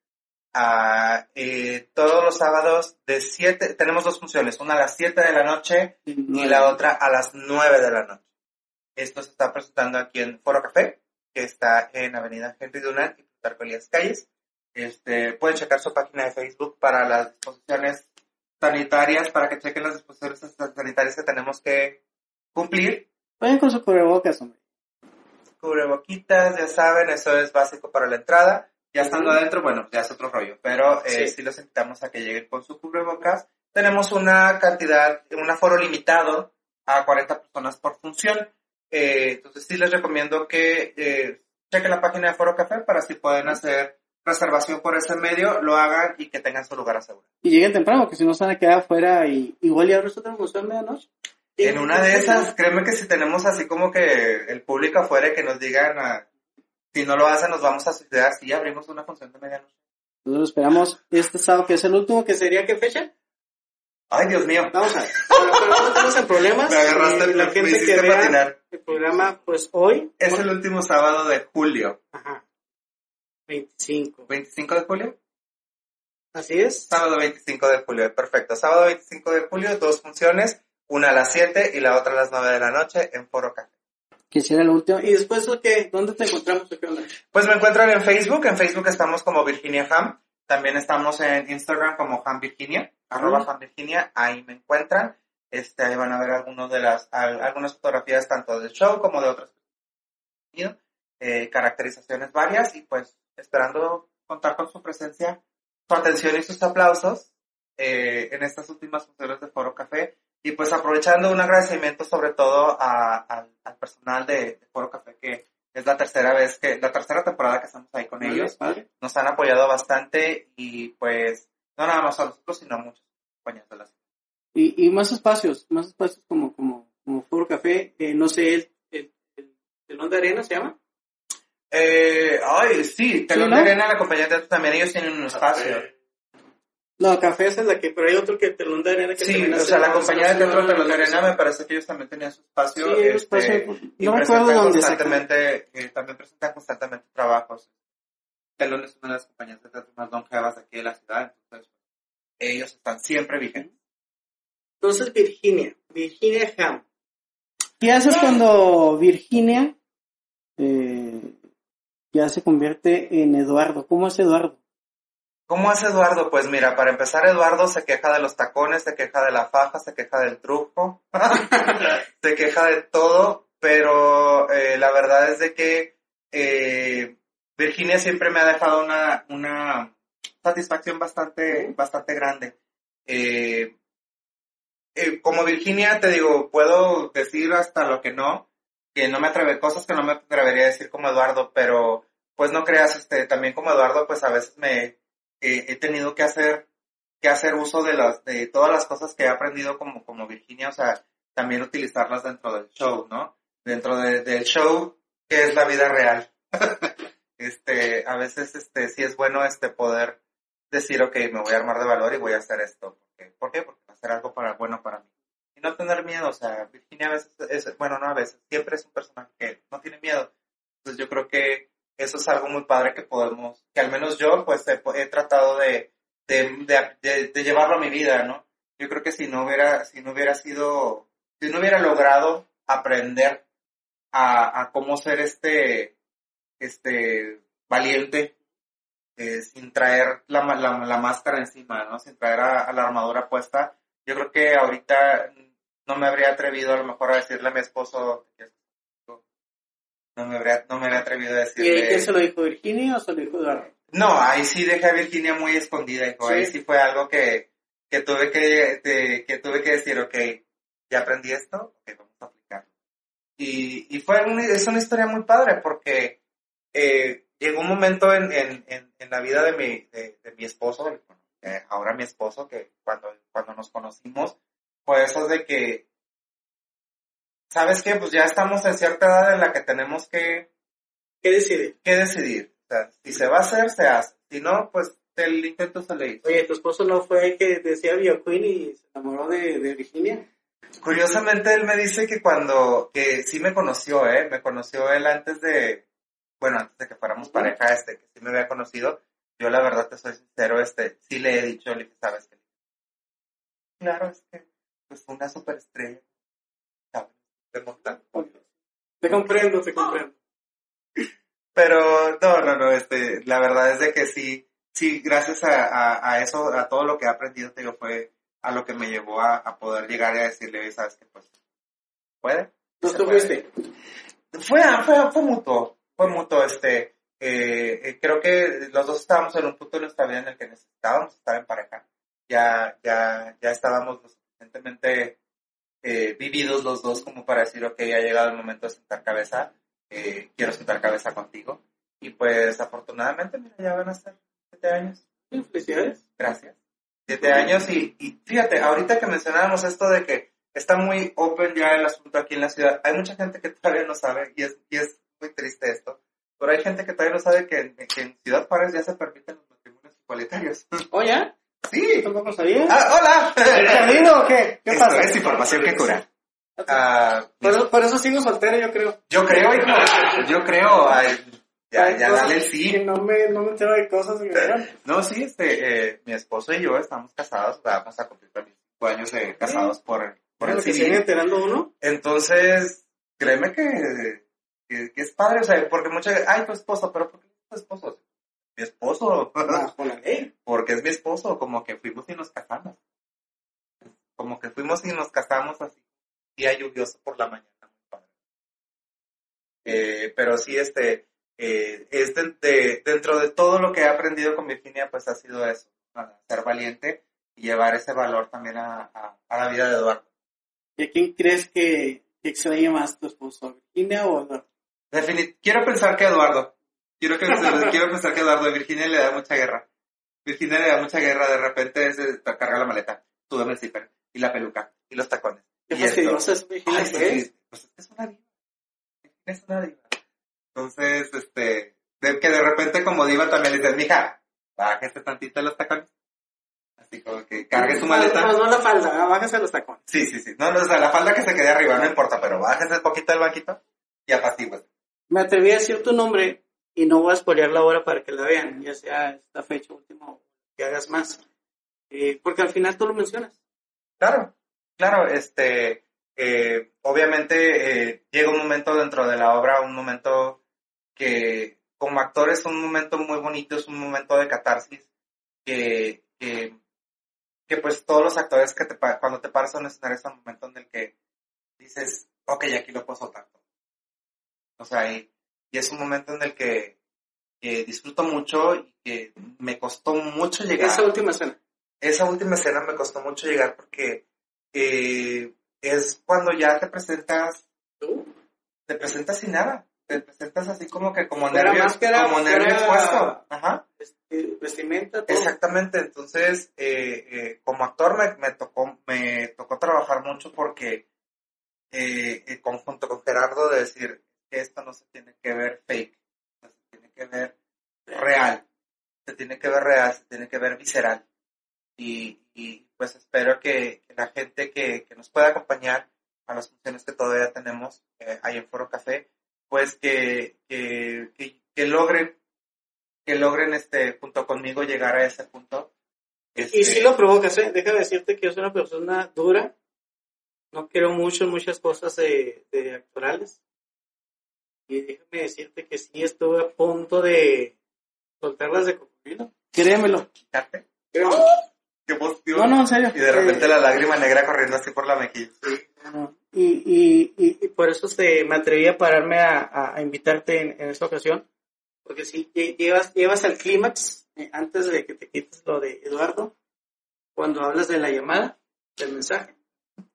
Ah, eh, todos los sábados de 7, tenemos dos funciones, una a las 7 de la noche y la otra a las 9 de la noche. Esto se está presentando aquí en Foro Café, que está en Avenida Henry Dunant y Plutarco Elías Calles. Este, pueden checar su página de Facebook para las disposiciones sanitarias, para que chequen las disposiciones sanitarias que tenemos que cumplir. Vayan con su cubrebocas, hombre. Cubreboquitas, ya saben, eso es básico para la entrada. Ya estando adentro, bueno, ya es otro rollo, pero eh, Sí. sí los invitamos a que lleguen con su cubrebocas. Tenemos una cantidad, un aforo limitado a 40 personas por función. Eh, entonces sí les recomiendo que eh, chequen la página de Foro Café para si pueden hacer reservación por ese medio, lo hagan y que tengan su lugar asegurado. Y lleguen temprano, porque si no se van a quedar afuera y igual ya otra función medianoche. En una de esas, créeme que si tenemos así como que el público afuera que nos digan, ah, si no lo hacen, nos vamos a suicidar, si abrimos una función de medianoche. Nosotros esperamos este sábado, que es el último, que sería qué fecha? Ay, Dios mío. Vamos a ver. Bueno, pero no estamos en problemas. Me agarraste, y la me gente que vea patinar. el programa, pues hoy. Es el último sábado de julio. Ajá. 25. ¿25 de julio? Así es. Sábado 25 de julio, perfecto. Sábado 25 de julio, dos funciones, una a las 7 y la otra a las 9 de la noche en Foro Café. Que será el último. Y después, ¿qué? ¿Dónde te encontramos? ¿Qué onda? Pues me encuentran en Facebook, en Facebook estamos como Virginia Ham, también estamos en Instagram como Ham Virginia, arroba Ham Virginia, ahí me encuentran. Este, ahí van a ver algunos de las, algunas fotografías tanto del show como de otros eh, caracterizaciones varias y pues esperando contar con su presencia, su atención y sus aplausos eh, en estas últimas funciones de Foro Café y pues aprovechando un agradecimiento sobre todo al personal de, Foro Café que es la tercera vez que, la tercera temporada que estamos ahí con ellos. Nos han apoyado bastante y pues no nada más a nosotros, sino a muchos compañeros de la ciudad. Y, y más espacios, más espacios como, como, como Foro Café, eh, no sé, el, el, el, telón de arena se llama. Eh, ay, sí, telón de arena, la compañía de también, ellos tienen un espacio. No, Café es la que, pero hay otro que Telón de Arena que Sí, o sea, la compañía de teatro Telón de Arena me parece que ellos también tenían su espacio. Sí, este, espacio no recuerdo dónde constantemente, eh, también presentan constantemente trabajos. Telón es una de las compañías de teatro más longevas aquí de la ciudad, entonces ellos están siempre vigentes. Entonces, Virginia, Virginia Ham. ¿Qué haces cuando Virginia eh, ya se convierte en Eduardo? ¿Cómo es Eduardo? ¿Cómo es Eduardo? Pues mira, para empezar, Eduardo se queja de los tacones, se queja de la faja, se queja del truco, se queja de todo, pero eh, la verdad es de que eh, Virginia siempre me ha dejado una, una satisfacción bastante, bastante grande. Eh, como Virginia, te digo, puedo decir hasta lo que no, que no me atreve, cosas que no me atrevería a decir como Eduardo, pero pues no creas, este, también como Eduardo, pues a veces me, he tenido que hacer, que hacer uso de las, de todas las cosas que he aprendido como, como Virginia, o sea, también utilizarlas dentro del show, ¿no? Dentro del show, que es la vida real. este, a veces, este, sí es bueno, este, poder decir, ok, me voy a armar de valor y voy a hacer esto. ¿Por qué? Porque va a ser algo para, bueno para mí. Y no tener miedo, o sea, Virginia a veces es, bueno, no a veces, siempre es un personaje que no tiene miedo. Entonces yo creo que eso es algo muy padre que podemos, que al menos yo pues he, tratado de, de, de, llevarlo a mi vida, ¿no? Yo creo que si no hubiera, si no hubiera sido, si no hubiera logrado aprender a, a cómo ser este, este valiente, eh, sin traer la, la, máscara encima, ¿no? Sin traer a, la armadura puesta, yo creo que ahorita no me habría atrevido a lo mejor a decirle a mi esposo, no me habría, no me habría atrevido a decirle. ¿Y qué se lo dijo Virginia o se lo dijo Eduardo? No, ahí sí dejé a Virginia muy escondida, hijo. Ahí sí fue algo que, que tuve que, que tuve que decir, ok, ya aprendí esto, ok, vamos a aplicarlo. Y, y fue es una historia muy padre porque eh, llegó un momento en, en, en, la vida de mi, de, mi esposo, eh, ahora mi esposo, que cuando, cuando nos conocimos, fue eso de que ¿sabes qué? Pues ya estamos en cierta edad en la que tenemos que... ¿Qué decidir? ¿Qué decidir? O sea, si se va a hacer, se hace. Si no, pues el intento se le hizo. Oye, ¿tu esposo no fue el que decía Queen y se enamoró de, de, Virginia? Curiosamente, él me dice que cuando, que sí me conoció, ¿eh? Me conoció él antes de, bueno, antes de que fuéramos pareja, este, que sí me había conocido. Yo la verdad te soy sincero, este, sí le he dicho, le dije, ¿sabes qué? Claro, es que, pues una superestrella te comprendo, te comprendo. Pero no, no, no, este, la verdad es de que sí, sí, gracias a, a, eso, a todo lo que he aprendido, te digo, fue a lo que me llevó a, a poder llegar y a decirle, sabes que pues, ¿puede? ¿Tú fuiste? Fue, fue, fue mutuo, fue mutuo, este, eh, eh, creo que los dos estábamos en un punto de nuestra vida en el que necesitábamos estar en pareja. Ya, ya, ya estábamos lo suficientemente eh, vividos los dos como para decir, ok, ha llegado el momento de sentar cabeza, eh, quiero sentar cabeza contigo. Y pues afortunadamente, mira, ya van a ser siete años. Felicidades. Gracias. Siete años y, y fíjate, ahorita que mencionábamos esto de que está muy open ya el asunto aquí en la ciudad, hay mucha gente que todavía no sabe y es, y es muy triste esto, pero hay gente que todavía no sabe que, que en Ciudad Juárez ya se permiten los matrimonios igualitarios. ¿Oh, ya? Sí. ¿Tampoco sabía? Ah, hola. o qué? ¿Qué Esto es información que cura. Ah, por, eso, sigo soltero, yo creo. Yo creo, hijo. Yo creo. ya, ya dale el sí. no me, no me entero de cosas. no, sí, este, eh, mi esposo y yo estamos casados. Vamos a cumplir cinco años de casados por, por el civil. sigue enterando uno? Entonces, créeme que, que, es padre. O sea, porque mucha ay, tu esposo, pero ¿por qué tu esposo? Mi esposo. Ah, Porque es mi esposo, como que fuimos y nos casamos. como que fuimos y nos casamos así, día lluvioso por la mañana. Eh, pero sí, este, eh, es de, dentro de todo lo que he aprendido con Virginia, pues ha sido eso, ser valiente y llevar ese valor también a, la vida de Eduardo. ¿Y a quién crees que, que extraña más tu esposo, Virginia o Eduardo? quiero pensar que Eduardo. Quiero, que, quiero pensar que Eduardo, Virginia le da mucha guerra. Virginia le da mucha guerra, de repente es de cargar la maleta, tú dame el zipper, y la peluca, y los tacones. ¿Qué fastidiosa es Virginia? es? Pues es una diva. Es una diva. Entonces, este, de, que de repente como diva también le dices, mija, bájese tantito los tacones. Así como que cargue su maleta. No, no, la falda, ah, bájese los tacones. Sí, sí, sí. No, no, o sea, la falda que se quede arriba, no importa, pero bájese un poquito del banquito y apacigüe. Me atreví a decir tu nombre y no voy a spoilear la hora para que la vean, ya sea esta fecha última que hagas más. Eh, porque al final tú lo mencionas. Claro, claro, este, eh, obviamente eh, llega un momento dentro de la obra, un momento que como actor es un momento muy bonito, es un momento de catarsis, que, que, pues todos los actores que te, cuando te paras a un escenario es un momento en el que dices, ok, aquí lo puedo soltar. O sea, y, es un momento en el que, disfruto mucho y que me costó mucho llegar. Esa última escena. Esa última escena me costó mucho llegar porque eh, es cuando ya te presentas, ¿Tú? te presentas sin nada te presentas así como que como nervios, como nervios puesto. Ajá. Vestimenta, Exactamente, entonces eh, eh, como actor me, me, tocó me tocó trabajar mucho porque eh, conjunto con Gerardo de decir que esto no se tiene que ver fake, no se tiene que ver real, se tiene que ver real, se tiene que ver visceral. Y, y pues espero que, la gente que, que, nos pueda acompañar a las funciones que todavía tenemos ahí en Foro Café, pues que, que, que, logren, que logren este, junto conmigo llegar a ese punto. Y si este, lo provocas, ¿eh? Déjame decirte que yo soy una persona dura, no quiero mucho, muchas cosas de, de actorales. Y déjame decirte que sí estuve a punto de soltarlas de cocodrilo. Créemelo. ¿Quitarte? Créemelo. Qué No, no, en serio. Y de repente la lágrima negra corriendo así por la mejilla. Sí. Y, y, y, por eso se, me atreví a pararme a, a, invitarte en, en, esta ocasión, porque si llevas, llevas al clímax eh, antes de que te quites lo de Eduardo, cuando hablas de la llamada, del mensaje,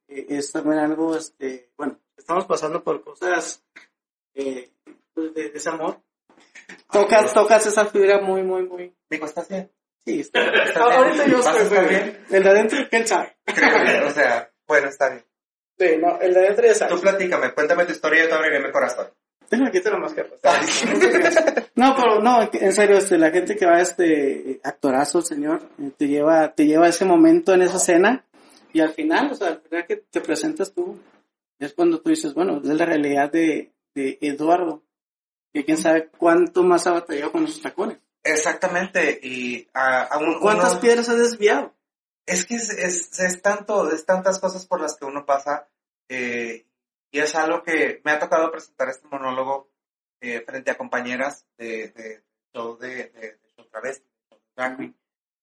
eh, es también algo, este, bueno, estamos pasando por cosas eh, pues, de, desamor. Tocas, tocas esa fibra muy, muy, muy. Digo, ¿estás bien? Sí, está, Ahorita yo estoy bien. El de adentro, ¿quién sabe? o sea, bueno, está bien. Sí, no, el de adentro ya Tú platícame, cuéntame tu historia y yo te abriré mi corazón. Déjame quitar la máscara. no, pero no, en serio, este, la gente que va a este actorazo, señor, eh, te lleva, te lleva ese momento en esa escena y al final, o sea, al final que te presentas tú, es cuando tú dices, bueno, es la realidad de, de Eduardo, que quién sabe cuánto más ha batallado con esos tacones. Exactamente, y a, ¿Cuántas piedras ha desviado? es que es, es, es, tanto, es tantas cosas por las que uno pasa eh, y es algo que me ha tocado presentar este monólogo eh, frente a compañeras de, de show de, de, show travesti, drag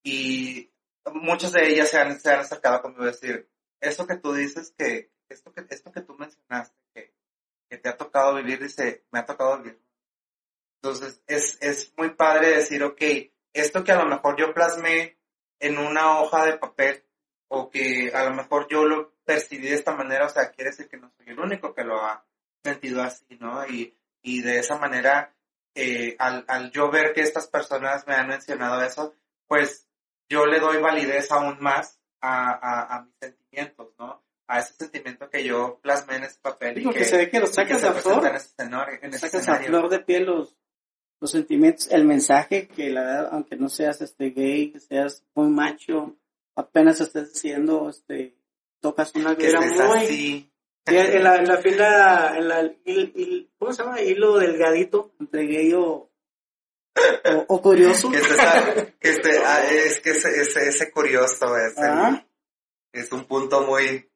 y muchas de ellas se han, se han acercado conmigo a decir, esto que tú dices, que esto que, esto que tú mencionaste, que, te ha tocado vivir, dice, me ha tocado vivir. Entonces, es, es muy padre decir, ok, esto que a lo mejor yo plasmé en una hoja de papel o que a lo mejor yo lo percibí de esta manera, o sea, quiere decir que no soy el único que lo ha sentido así, ¿no? Y, y de esa manera, eh, al, al yo ver que estas personas me han mencionado eso, pues yo le doy validez aún más a, a, a mis sentimientos, ¿no? A ese sentimiento que yo plasmé en ese papel. y que, se ve que lo sacas a flor. En ese, sacas a flor de piel los, los sentimientos, el mensaje que la verdad, aunque no seas este gay, que seas muy macho, apenas estés diciendo, este, tocas una guerra muy... En la, en la fila, en la, il, ¿cómo se llama? Hilo delgadito entre gay o, o, curioso. que este, ah, es que ese, ese, ese curioso es, es un punto muy,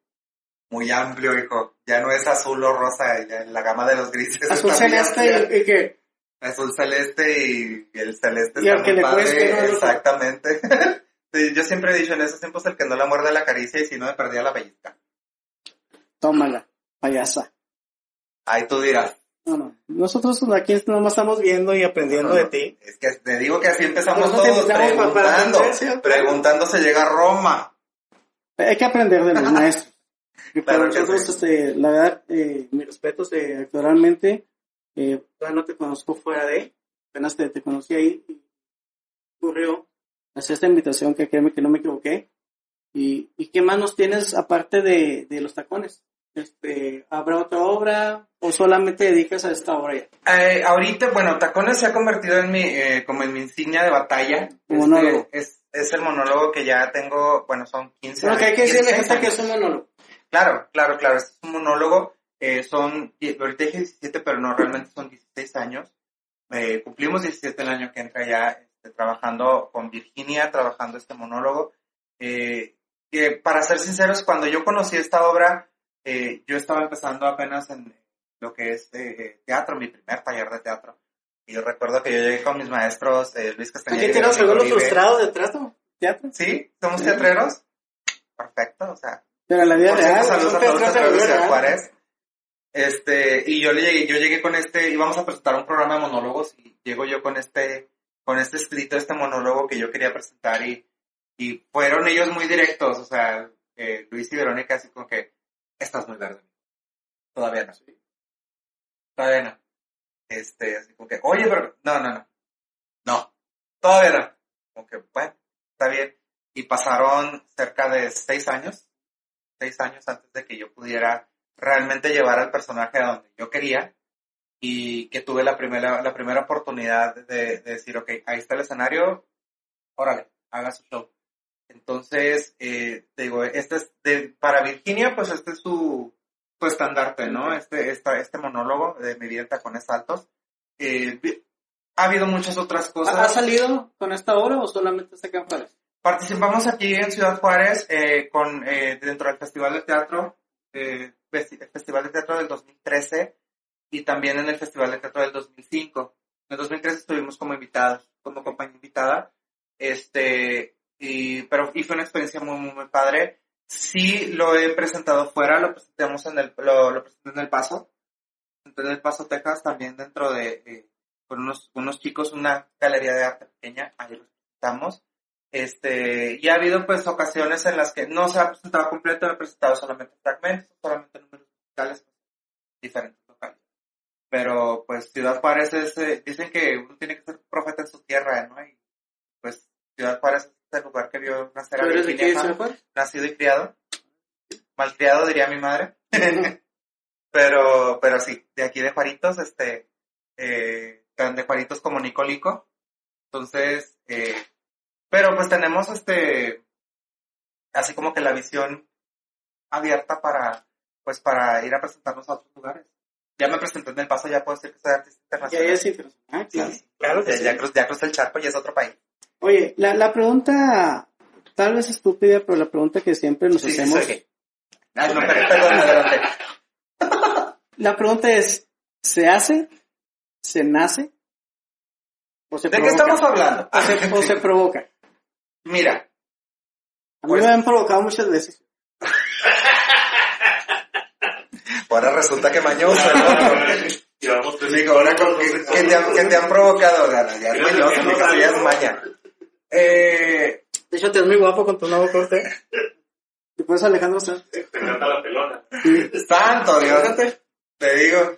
muy amplio, hijo. Ya no es azul o rosa, ya en la gama de los grises. Azul celeste y, y que azul celeste y, el celeste y al que le Exactamente. Sí, Yo siempre he dicho, en esos tiempos el que no la muerde la caricia y si no me perdía la pellizca. Tómala, payasa. Ahí tú dirás. No, no. Nosotros aquí nomás estamos viendo y aprendiendo No, no, de ti. Es que te digo que así empezamos todos preguntando. preguntando se llega a Roma. Hay que aprender de los maestros. Claro nosotros, este, la verdad, eh, mis respetos, eh, actualmente, eh, todavía no te conozco fuera de, apenas te, te conocí ahí, y ocurrió hacer esta invitación que créeme que no me equivoqué. ¿Y, y qué más nos tienes aparte de, de los tacones? Este, ¿Habrá otra obra o solamente dedicas a esta obra ya? Eh, ahorita, bueno, Tacones se ha convertido en mi, eh, como en mi insignia de batalla. Monólogo. Este, es, es el monólogo que ya tengo, bueno, son 15 Bueno, que hay que decirle a la 16 gente que es un monólogo. Claro, claro, claro, este es un monólogo. eh, son, ahorita dije 17, pero no, realmente son 16 años. Eh, cumplimos 17 el año que entra ya este, trabajando con Virginia, trabajando este monólogo. Eh, que para ser sinceros, cuando yo conocí esta obra, eh, yo estaba empezando apenas en lo que es eh, teatro, mi primer taller de teatro. Y yo recuerdo que yo llegué con mis maestros, eh, Luis Castañeda. ¿Aquí Verónica algunos frustrados de trato? ¿Teatro? Sí, somos teatreros. Perfecto, o sea, Pero en la vida real. saludos a todos la teatreros de. Juárez. Este, y yo le llegué, yo llegué con este, íbamos a presentar un programa de monólogos y llego yo con este, con este escrito, este monólogo que yo quería presentar y, y fueron ellos muy directos, o sea, eh, Luis y Verónica así como que, estás muy verde. Todavía no. Todavía no. Este, así como que, oye, pero, no, no, no. No, todavía no. Como que, bueno, está bien. Y pasaron cerca de seis años, seis años antes de que yo pudiera realmente llevar al personaje a donde yo quería y que tuve la primera, la primera oportunidad de, de decir, ok, ahí está el escenario, órale, haga su show. Entonces, eh, te digo, este es de, para Virginia, pues este es su, su estandarte, ¿no? Este, esta, este monólogo de mi vida en tacones altos. Eh, ha habido muchas otras cosas. ¿Ha salido con esta obra o solamente en Juárez? Participamos aquí en Ciudad Juárez eh, con eh, dentro del Festival de Teatro, eh, Festival de Teatro del 2013 y también en el Festival de Teatro del 2005. En el 2013 estuvimos como invitados, como compañía invitada, este, y, pero y fue una experiencia muy, muy, muy padre. Sí lo he presentado fuera, lo presentamos en el, lo, lo presenté en El Paso, en El Paso, Texas, también dentro de, eh, con unos, unos chicos, una galería de arte pequeña, ahí lo presentamos. Este, y ha habido pues ocasiones en las que no se ha presentado completo, he presentado solamente fragmentos, solamente números musicales diferentes locales. Pero pues Ciudad Juárez es, eh, dicen que uno tiene que ser profeta en su tierra, ¿no? Y pues Ciudad Juárez es el lugar que vio nacer a ¿Tú eres de aquí de Virginia nacido y criado. Malcriado diría mi madre. pero, pero sí, de aquí de Juaritos, este, eh, tan de Juaritos como Nicolico. Entonces, eh, pero pues tenemos este, así como que la visión abierta para, pues para ir a presentarnos a otros lugares. Ya me presenté en El Paso, ya puedo decir que soy artista Ya internacional. es internacional, claro. Sí, Claro que ya, sí. ya, cruz- ya crucé el charco y es otro país. Oye, la, la pregunta, tal vez estúpida, pero la pregunta que siempre nos Sí, hacemos, soy gay. Ay, no, pero- perdón, adelante. la pregunta es, ¿se hace? ¿Se nace? ¿O se ¿De qué estamos hablando? O se, o se provoca. Mira, A mí Pues- me han provocado muchas veces. ahora resulta que mañoso, ¿no? Llevamos tres Digo, ahora con que, que te han, que te han provocado, Gana, ya es mañoso, mi ya es maña. Eh, De hecho, te ves muy guapo con tu nuevo corte. ¿Te puedes Alejandro Sanz? Te encanta la pelona. santo Dios, te digo.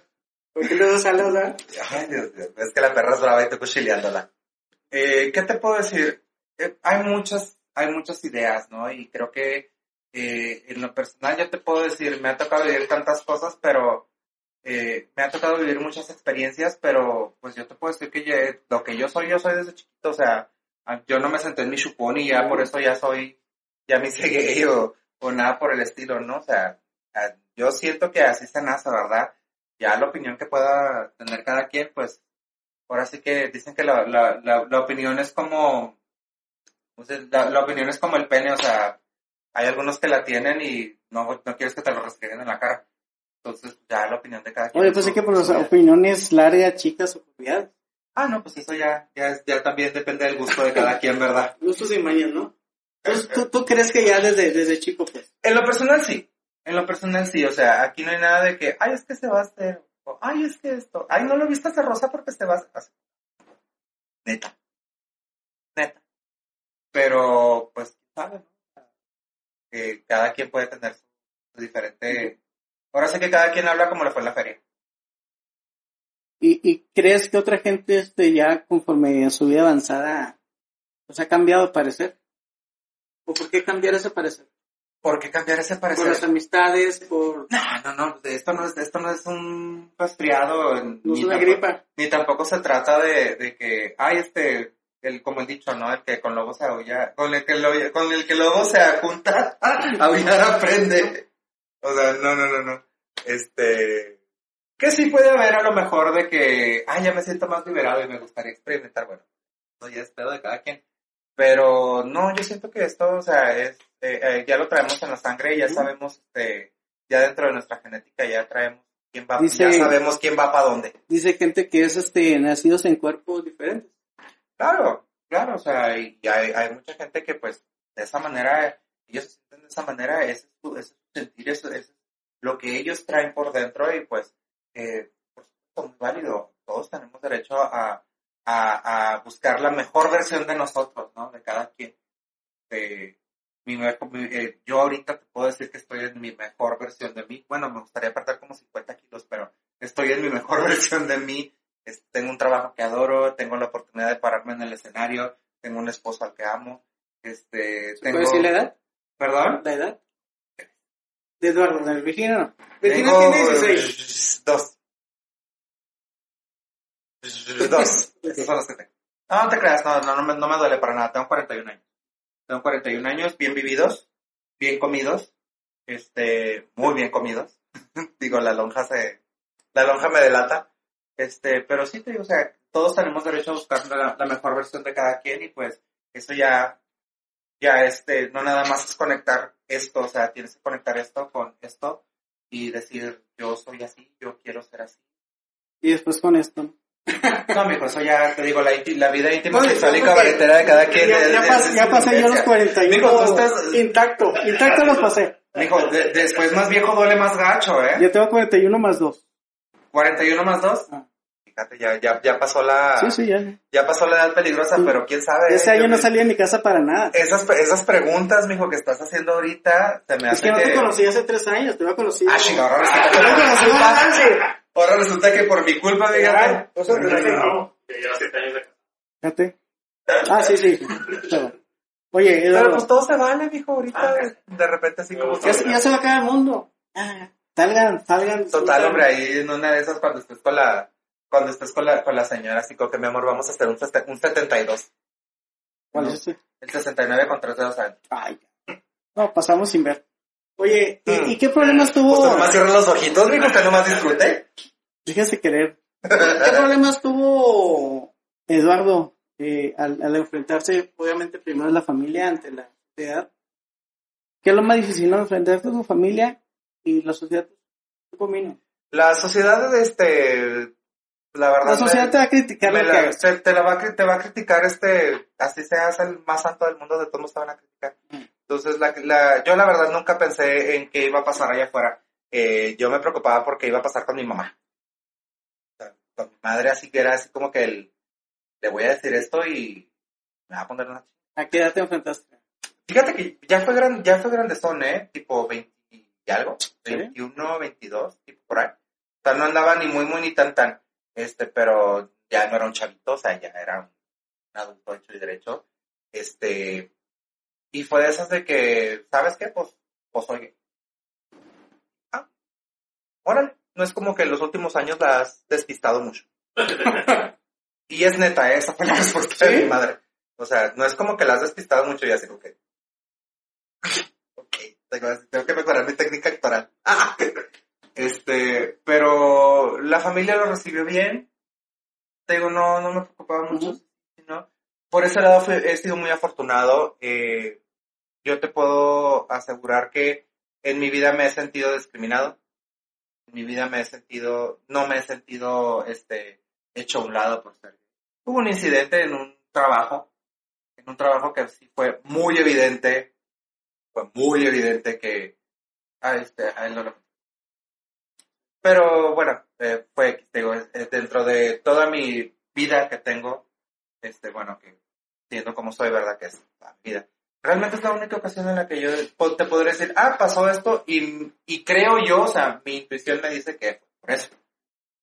¿Por qué luego sale a hablar? Ay, Dios mío, es que la perra es brava y te cuchileándola. Eh, ¿Qué te puedo decir? Eh, hay muchas, hay muchas ideas, ¿no? Y creo que eh, en lo personal yo te puedo decir, me ha tocado vivir tantas cosas, pero eh, me ha tocado vivir muchas experiencias, pero pues yo te puedo decir que lo que yo soy, yo soy desde chiquito, o sea, yo no me senté en mi chupón y ya por eso ya soy, ya me hice gay o, nada por el estilo, ¿no? O sea, yo siento que así se nace, ¿verdad? Ya la opinión que pueda tener cada quien, pues, ahora sí que dicen que la, la, la opinión es como, sea, la, la opinión es como el pene, o sea, hay algunos que la tienen y no, no quieres que te lo restringen en la cara. Entonces, ya la opinión de cada quien. Oye, pues sí que por las Ya. opiniones largas, chicas o propiedades. Ah, no, pues eso ya, ya, es- ya también depende del gusto de cada quien, ¿verdad? Gustos y mañas, ¿no? ¿Tú, tú, tú crees que ya desde, desde chico, pues? En lo personal sí. En lo personal sí. O sea, aquí no hay nada de que, ay, es que se va a hacer. O, ay, es que esto. Ay, no lo viste hacer rosa porque se va a hacer. Neta. Pero, pues, quién sabe, ¿no? Que cada quien puede tener su, su diferente. Ahora sé que cada quien habla como le fue en la feria. ¿Y, y crees que otra gente este, ya conforme a su vida avanzada pues ha cambiado de parecer? ¿O por qué cambiar ese parecer? ¿Por qué cambiar ese Por las parecer? amistades, por... No, no, no. Esto no es, esto no es un resfriado. No es una tampoco- gripa. Ni tampoco se trata de, de que, ay, este, el, como el dicho, ¿no? El que con lobo se aúlla, con el que lo, con el que lobo se junta, aullar aprende. O sea, no, no, no, no. Este, que sí puede haber a lo mejor de que, ay, ya me siento más liberado y me gustaría experimentar, bueno, eso ya es pedo de cada quien. Pero no, yo siento que esto, o sea, es, eh, eh, ya lo traemos en la sangre y ya sabemos, este, ya dentro de nuestra genética ya traemos quién va, Dice- ya sabemos quién va para dónde. Dice gente que es este nacidos en cuerpos diferentes. Claro, claro, o sea, y hay, hay mucha gente que pues de esa manera, ellos se sienten de esa manera, ese es su, sentir, eso es lo que ellos traen por dentro y pues, eh, por muy válido, todos tenemos derecho a, buscar la mejor versión de nosotros, ¿no? De cada quien. Mi, mi- eh, yo ahorita te puedo decir que estoy en mi mejor versión de mí. Bueno, me gustaría perder como 50 kilos, pero estoy en mi mejor versión de mí. Es- tengo un trabajo que adoro, tengo la oportunidad de pararme en el escenario, tengo un esposo al que amo. Este, ¿Se tengo, puede decir la edad? ¿Perdón? ¿La edad? De Eduardo, de Virginia no. Virginia Tengo tiene 16. eh, dos. Dos. Esos son los que tengo. No, no te creas, no, no, no, me, no me duele para nada. Tengo 41 años. Tengo 41 años, bien vividos, bien comidos, este, muy bien comidos. digo, la lonja se, la lonja me delata. Este, pero sí te digo, o sea, todos tenemos derecho a buscar la, la mejor versión de cada quien y pues eso ya, ya este, no nada más es conectar esto, o sea, tienes que conectar esto con esto y decir, yo soy así, yo quiero ser así. Y después con esto. ¿no? No, mijo, eso ya te digo, la, la vida íntima, Oye, sexual y cabaretera de cada quien. Ya, ya es- pas- es ya pasé yo los vivencia. 41. Mijo, tú estás- Intacto, intacto los pasé. Mijo, de- después más viejo duele más gacho, ¿eh? Yo tengo 41 más 2. 41 más 2. Ah. Fíjate, ya, ya, ya pasó la, Sí, sí, ya. ya pasó la edad peligrosa, Sí. pero quién sabe. Ese ¿eh? año Yo no salí de mi casa para nada. Esas, esas preguntas, mijo, que estás haciendo ahorita, se me Es hace que no te conocí hace tres años, te había conocido. Ah, chinga, ahora resulta. Ahora que por mi culpa, fíjate. Pero es no, que lleva siete años de Fíjate. Ah, sí, sí. Oye, Pero pues todo se vale, mijo, ahorita de repente así como... ya, se- ya se va a acabar el mundo. Ah, salgan, salgan. Total, hombre, ahí en una de esas cuando estés con la... Cuando estés con la, con la señora, así como que mi amor, vamos a hacer un, un 72. ¿Cuál es ese? El 69 con 3 dedos adentro. Ay, no, pasamos sin ver. Oye, ¿y, Mm. y qué problemas Usted tuvo? nomás cierra los ojitos, mijo, usted nomás disfrute. Déjese querer. ¿Qué problemas tuvo Eduardo eh, al, al enfrentarse, obviamente, primero la familia ante la sociedad? ¿Qué es lo más difícil, no? Enfrentarte a tu familia y la sociedad. ¿Qué combina? La sociedad, este... La verdad... La sociedad me- te va a criticar que la- hagas. te, la va a, te va a criticar, este... Así seas el más santo del mundo, de todos te van a criticar. Mm. Entonces, la, la, yo la verdad nunca pensé en qué iba a pasar allá afuera. Eh, yo me preocupaba porque iba a pasar con mi mamá. Con mi madre así que era así como que el, le voy a decir esto y me va a poner una... ¿A qué edad te enfrentaste? Fíjate que ya fue, gran, ya fue grandezón, ¿eh? Tipo 20 y algo, ¿Sí? 21, 22, tipo por ahí. O sea, no andaba ni muy, muy, ni tan, tan. Este, pero ya no era un chavito, o sea, ya era un adulto hecho y derecho. Este, y fue de esas de que, ¿sabes qué? Pues, pues oye. Ah, órale. No es como que en los últimos años la has despistado mucho. y es neta, ¿eh? esa fue la respuesta de mi madre. O sea, no es como que la has despistado mucho y así que. ok, tengo, tengo que mejorar mi técnica actoral. Este, pero la familia lo recibió bien. Te digo, no, no me preocupaba mucho. Ujú. ¿no? Por ese lado fue- he sido muy afortunado. eh, yo te puedo asegurar que en mi vida me he sentido discriminado. En mi vida me he sentido, no me he sentido este, hecho a un lado por ser. Hubo un incidente en un trabajo en un trabajo que sí fue muy evidente, fue muy evidente que, ah, este, a él no lo- Pero bueno, eh, fue, digo, dentro de toda mi vida que tengo, este, bueno, que siendo como soy, ¿verdad? Que es la vida. Realmente es la única ocasión en la que yo te podré decir, ah, pasó esto, y, y creo yo, o sea, mi intuición me dice que fue por eso.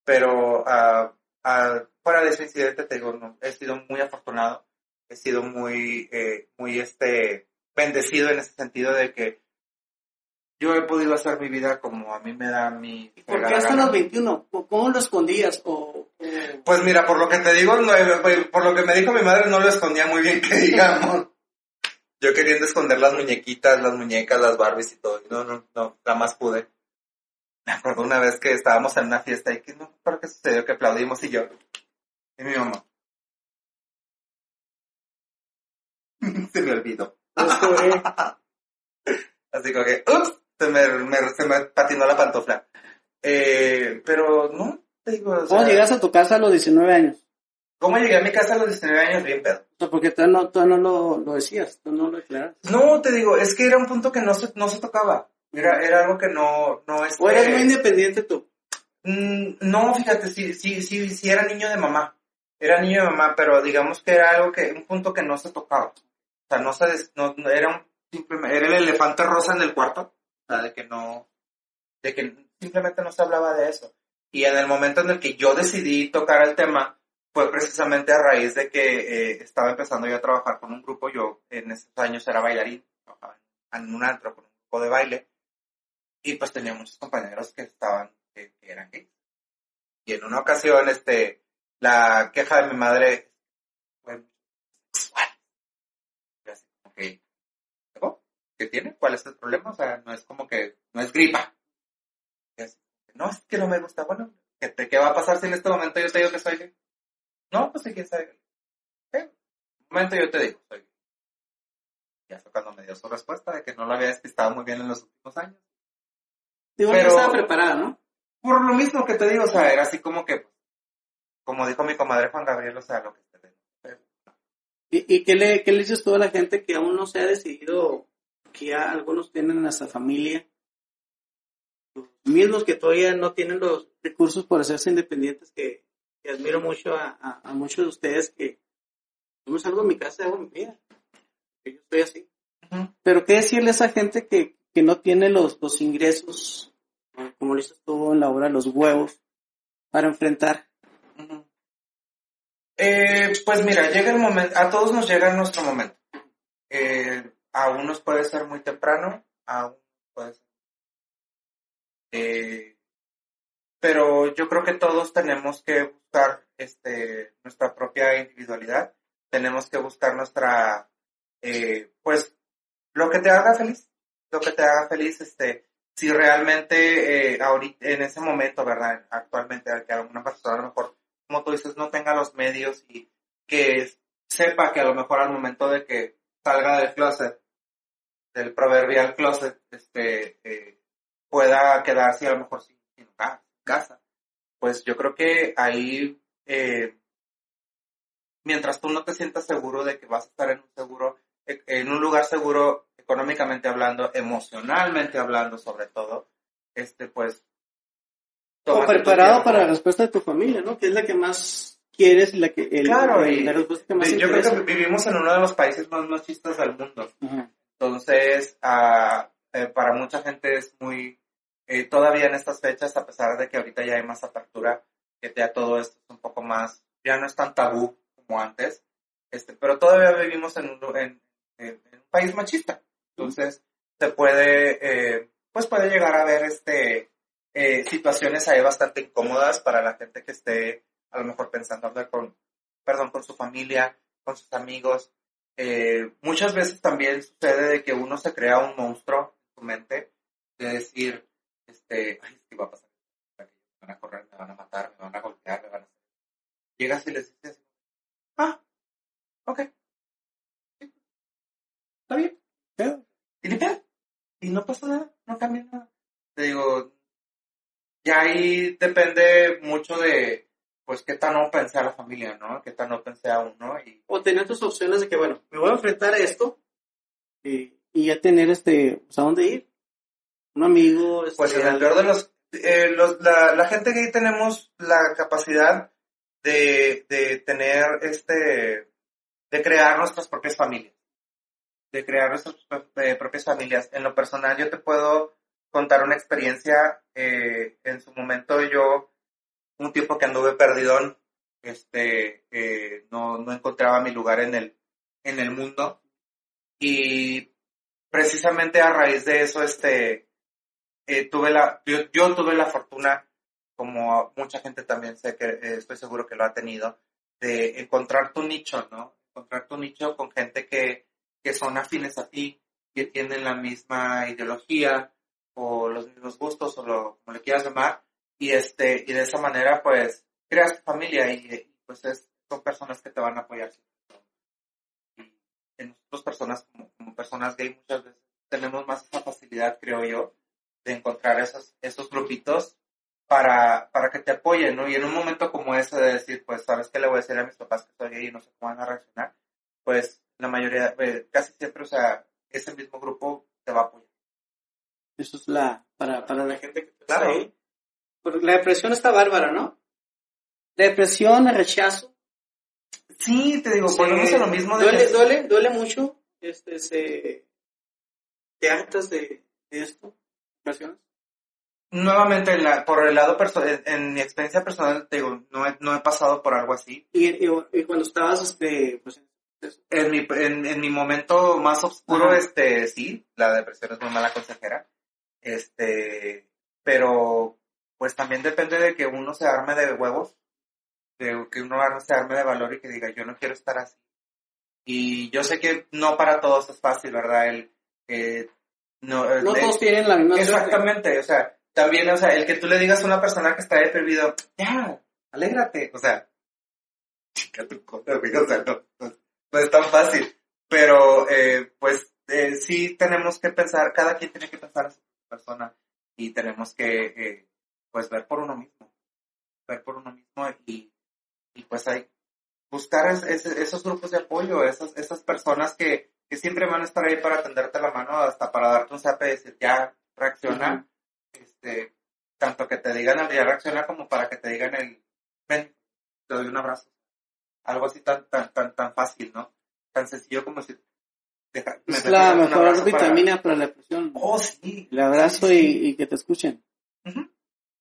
Pero ah, ah, fuera de ese incidente, te digo, no, he sido muy afortunado, he sido muy, eh, muy, este, bendecido en ese sentido de que yo he podido hacer mi vida como a mí me da mi... ¿Por qué hasta gana. los 21? ¿Cómo- ¿Cómo lo escondías? O, Pues mira, por lo que te digo, no, eh, por lo que me dijo mi madre, no lo escondía muy bien, que digamos. Yo queriendo esconder las muñequitas, las muñecas, las Barbies y todo. y No, no, no, nada más pude. Me acuerdo una vez que estábamos en una fiesta y que no, ¿por qué sucedió? Que aplaudimos y yo. Y mi mamá. Se me olvidó. Así como que, ups, se me, me- se me patinó la pantofla. Eh, pero no, te digo, o ¿Cómo llegas a tu casa a los 19 años? ¿cómo llegué a mi casa a los 19 años? Bien pedo. O sea, porque tú no, tú no lo, lo decías, tú no lo declaras. No, te digo, es que era un punto que no se, no se tocaba. Era, era algo que no, no este, ¿O eres muy independiente tú? Mm, No, fíjate, sí, sí, sí, sí era niño de mamá. Era niño de mamá, pero digamos que era algo que, un punto que no se tocaba. O sea, no se, des- no, no- era un, era el elefante rosa en el cuarto. Sea, de que no, de que simplemente no se hablaba de eso. Y en el momento en el que yo decidí tocar el tema, fue precisamente a raíz de que eh, estaba empezando yo a trabajar con un grupo. Yo en esos años era bailarín, trabajaba en un antro con un grupo de baile. Y pues tenía muchos compañeros que estaban, que, que eran gays. Y en una ocasión, este, la queja de mi madre fue sexual. Así como que, ¿no? ¿qué tiene? ¿Cuál es el problema? O sea, no es como que, no es gripa. Así, no, es que no me gusta. Bueno, ¿qué, te- qué va a pasar si en este momento yo te digo que soy gay? No, pues sí, quién sabe. En un momento yo te digo, soy gay. Ya fue cuando me dio su respuesta de que no lo había despistado muy bien en los últimos años. Digo, Pero- no estaba preparada, ¿no? Por lo mismo que te digo, o sea, era así como que, como dijo mi comadre Juan Gabriel, o sea, lo que te den. ¿Y, y qué, le, qué le dices tú a la gente que aún no se ha decidido, que ya algunos tienen hasta familia, los mismos que todavía no tienen los recursos por hacerse independientes, que, que admiro mucho a, a- a muchos de ustedes que yo me salgo de mi casa y hago mi vida. Que yo estoy así. Pero qué decirle a esa gente que, que no tiene los, los ingresos, eh, como le dices tú en la obra, los huevos, para enfrentar. Eh, pues mira, llega el momento, a todos nos llega nuestro momento. Eh, a unos puede ser muy temprano, a unos puede ser. Eh, pero yo creo que todos tenemos que buscar este, nuestra propia individualidad, tenemos que buscar nuestra, eh, pues, lo que te haga feliz, lo que te haga feliz, este, si realmente eh, ahorita, en ese momento, ¿verdad? Actualmente, que alguna persona a lo mejor como tú dices, no tenga los medios y que sepa que a lo mejor al momento de que salga del closet, del proverbial closet, este, eh, pueda quedarse a lo mejor sin, sin ca- casa. Pues yo creo que ahí, eh, mientras tú no te sientas seguro de que vas a estar en un seguro, eh, en un lugar seguro, económicamente hablando, emocionalmente hablando sobre todo, este, pues... O preparado para la respuesta de tu familia, ¿no? Que es la que más quieres y la que... el- Claro, el- y que más yo creo que vivimos en uno de los países más machistas del mundo. Entonces, eh, para mucha gente es muy, eh, todavía en estas fechas, a pesar de que ahorita ya hay más apertura, que ya todo esto es un poco más, ya no es tan tabú como antes, este, pero todavía vivimos en un, en, en- en un país machista. Entonces, se puede, eh, pues puede llegar a haber este, eh, situaciones ahí bastante incómodas para la gente que esté a lo mejor pensando hablar con, perdón, con su familia, con sus amigos. Eh, muchas veces también sucede de que uno se crea un monstruo en su mente de decir, este, ay, ¿qué va a pasar? Me van a correr, me van a matar, me van a golpear, me van a. Llegas y les dices, ah, ok, está bien, Pero, y. Y no pasa nada, no cambia nada. Te digo, ya ahí depende mucho de, pues qué tan open sea la familia, ¿no? Qué tan open sea uno y O tener tus opciones de que, bueno, me voy a enfrentar a esto y, y ya tener este, pues, a dónde ir. Un amigo, este, pues en el peor de los, eh, los la, la gente gay tenemos la capacidad de, de tener este, de crear nuestras propias familias, de crear nuestras eh, propias familias. En lo personal yo te puedo contar una experiencia, eh, en su momento yo, un tiempo que anduve perdidón, este, eh, no, encontraba mi lugar en el, mundo y precisamente a raíz de eso, este, eh, tuve la, yo, yo tuve la fortuna, como mucha gente también sé que eh, estoy seguro que lo ha tenido, de encontrar tu nicho, ¿no? Encontrar tu nicho con gente que, que son afines a ti, que tienen la misma ideología o los mismos gustos o lo, como le quieras llamar, y este, y de esa manera pues creas tu familia y, y, pues es, son personas que te van a apoyar. Y en nosotros personas como, como personas gay muchas veces tenemos más esa facilidad, creo yo, de encontrar esos, esos grupitos para, para que te apoyen, ¿no? Y en un momento como ese de decir, pues, ¿sabes qué le voy a decir a mis papás que soy gay y no sé cómo van a reaccionar? Pues, la mayoría, eh, casi siempre, o sea, ese mismo grupo te va a apoyar. Eso es la, para, para la gente que está Claro. ahí. Porque la depresión está bárbara, ¿no? La depresión, el rechazo. Sí, te digo, volvemos a lo mismo de duele, duele, duele mucho. Este, se, ¿Te hartas de, de esto? ¿Depresiones? nuevamente, la- por el lado personal, en, en mi experiencia personal, te digo, no he, no he pasado por algo así. Y, y, y cuando estabas, este, pues, En mi, en, en mi momento más oscuro, Ajá. este, sí, la depresión es muy mala consejera. Este, pero, pues también depende de que uno se arme de huevos, de que uno se arme de valor y que diga, yo no quiero estar así. Y yo sé que no para todos es fácil, ¿verdad? El, eh, no, el- no todos tienen la misma suerte. Exactamente, o sea, también, o sea, el que tú le digas a una persona que está deprimido, ya, alégrate, o sea, chica tu cosa, o sea, no, no, no es tan fácil, pero, eh, pues, eh, sí tenemos que pensar, cada quien tiene que pensar a su persona y tenemos que, eh, pues, ver por uno mismo, ver por uno mismo y, y pues, hay, buscar es- es- esos grupos de apoyo, esas, esas personas que, que siempre van a estar ahí para tenderte la mano, hasta para darte un zape y decir, ya, reacciona, este, tanto que te digan el ya reacciona como para que te digan el, ven, te doy un abrazo. Algo así tan, tan, tan, tan fácil, ¿no? Tan sencillo como decir, deja, Es la mejor para- vitamina para... la depresión. Oh, sí. El abrazo y, y que te escuchen. Ujú.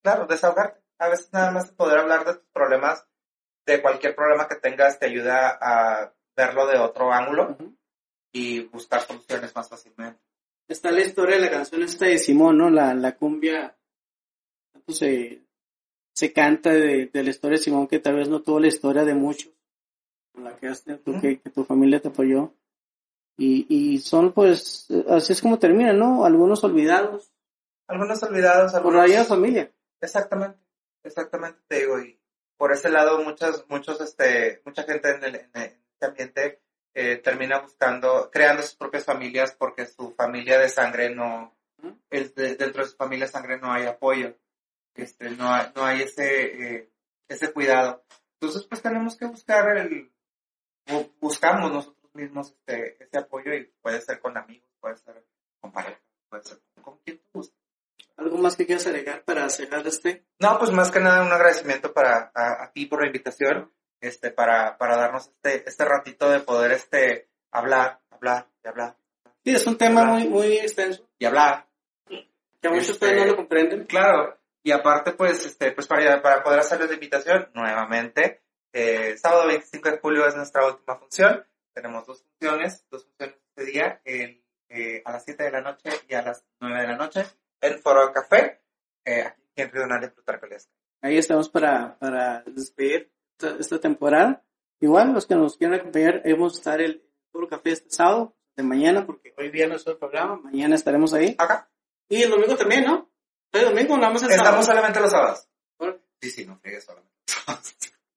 Claro, desahogarte. A veces nada más poder hablar de tus problemas, de cualquier problema que tengas, te ayuda a verlo de otro ángulo y buscar soluciones más fácilmente. Está la historia de la canción esta de Simón, ¿no? La, la cumbia, tanto se, se canta de, de la historia de Simón que tal vez no tuvo la historia de muchos, con la que, has- tú, que, que tu familia te apoyó. Y, y son pues, así es como terminan, ¿no? Algunos olvidados Algunos olvidados, por algunos... de familia. Exactamente, exactamente te digo, y por ese lado muchas, muchos, este, mucha gente en, el, en este ambiente eh, termina buscando, creando sus propias familias porque su familia de sangre no, el, de- dentro de su familia de sangre no hay apoyo, este, no hay, no hay ese, eh, ese cuidado. Entonces pues tenemos que buscar el, bu- buscamos nosotros mismos este, ese apoyo y puede ser con amigos, puede ser con pareja, puede ser con, con quien tú guste. ¿Algo más que quieras agregar para cerrar este? No, pues más que nada un agradecimiento para a, a ti por la invitación, este, para, para darnos este, este ratito de poder este hablar, hablar, y hablar, Sí, es un tema muy, muy extenso, y hablar. que a muchos Este- ustedes no lo comprenden. Claro, y aparte, pues, este, pues para, para poder hacerles la invitación, nuevamente, eh, sábado 25 de julio es nuestra última función. Tenemos dos funciones, dos funciones este día, el, eh, a las 7 de la noche y a las 9 de la noche, en Foro Café, eh, aquí en Río Grande, Plutarco Elías. Ahí estamos para, para despedir esta, esta temporada. Igual, los que nos quieran acompañar, vamos a estar el Puro Café este sábado, de mañana, porque hoy viernes es el programa, mañana estaremos ahí. Acá, Y el domingo también, ¿no? ¿El domingo nada más el estamos sábado? solamente los sábados. Bueno. Sí, sí, no friegues solamente.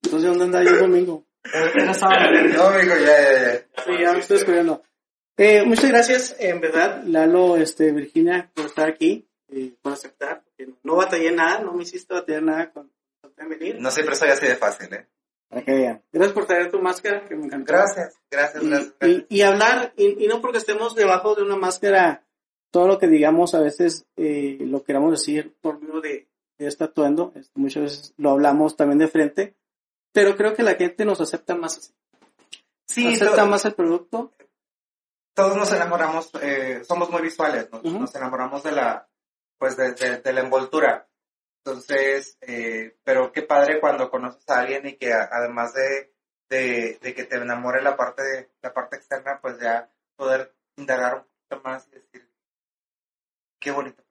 Entonces, ¿dónde anda yo el domingo? Era sábado. No, amigo, ya, ya, ya. Sí, ya me estoy descubriendo. Eh, muchas gracias, en verdad, Lalo, este, Virginia, por estar aquí, eh, por aceptar. porque no batallé nada, no me hiciste batallar nada con salir. No siempre soy así de fácil, ¿eh? Para que vean. Gracias por traer tu máscara, que me encantó. Gracias, gracias, Y, gracias. y- hablar, y, y no porque estemos debajo de una máscara, todo lo que digamos a veces eh, lo queramos decir por medio de, de este atuendo, muchas veces lo hablamos también de frente, pero creo que la gente nos acepta más así. Sí, acepta más el producto. todos nos enamoramos, eh, somos muy visuales, Ujú. nos enamoramos de la, pues de, de- de la envoltura. Entonces, eh, pero qué padre cuando conoces a alguien y que a- además de, de, de que te enamore la parte, la parte externa, pues ya poder indagar un poquito más y decir, qué bonito.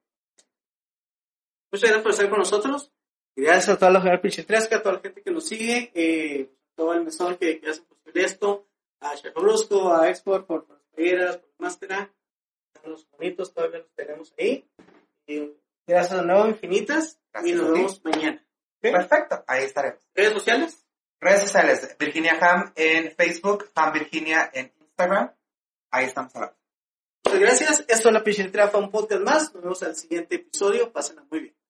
Muchas gracias por estar con nosotros. Gracias a toda la Pichitresca, a toda la gente que nos sigue, eh, todo el mesón que, que hace posible esto, a Chef Brusco, a Export por, las playeras, por la máscara, los bonitos todavía los tenemos ahí. Gracias de nuevo infinitas y nos vemos mañana. Perfecto, ahí estaremos. ¿Redes sociales? Redes sociales, Virginia Ham en Facebook, Ham Virginia en Instagram. Ahí estamos hablando. Muchas gracias. Esto es la Pichitrea fue un podcast más. Nos vemos al siguiente episodio. Pásenla muy bien.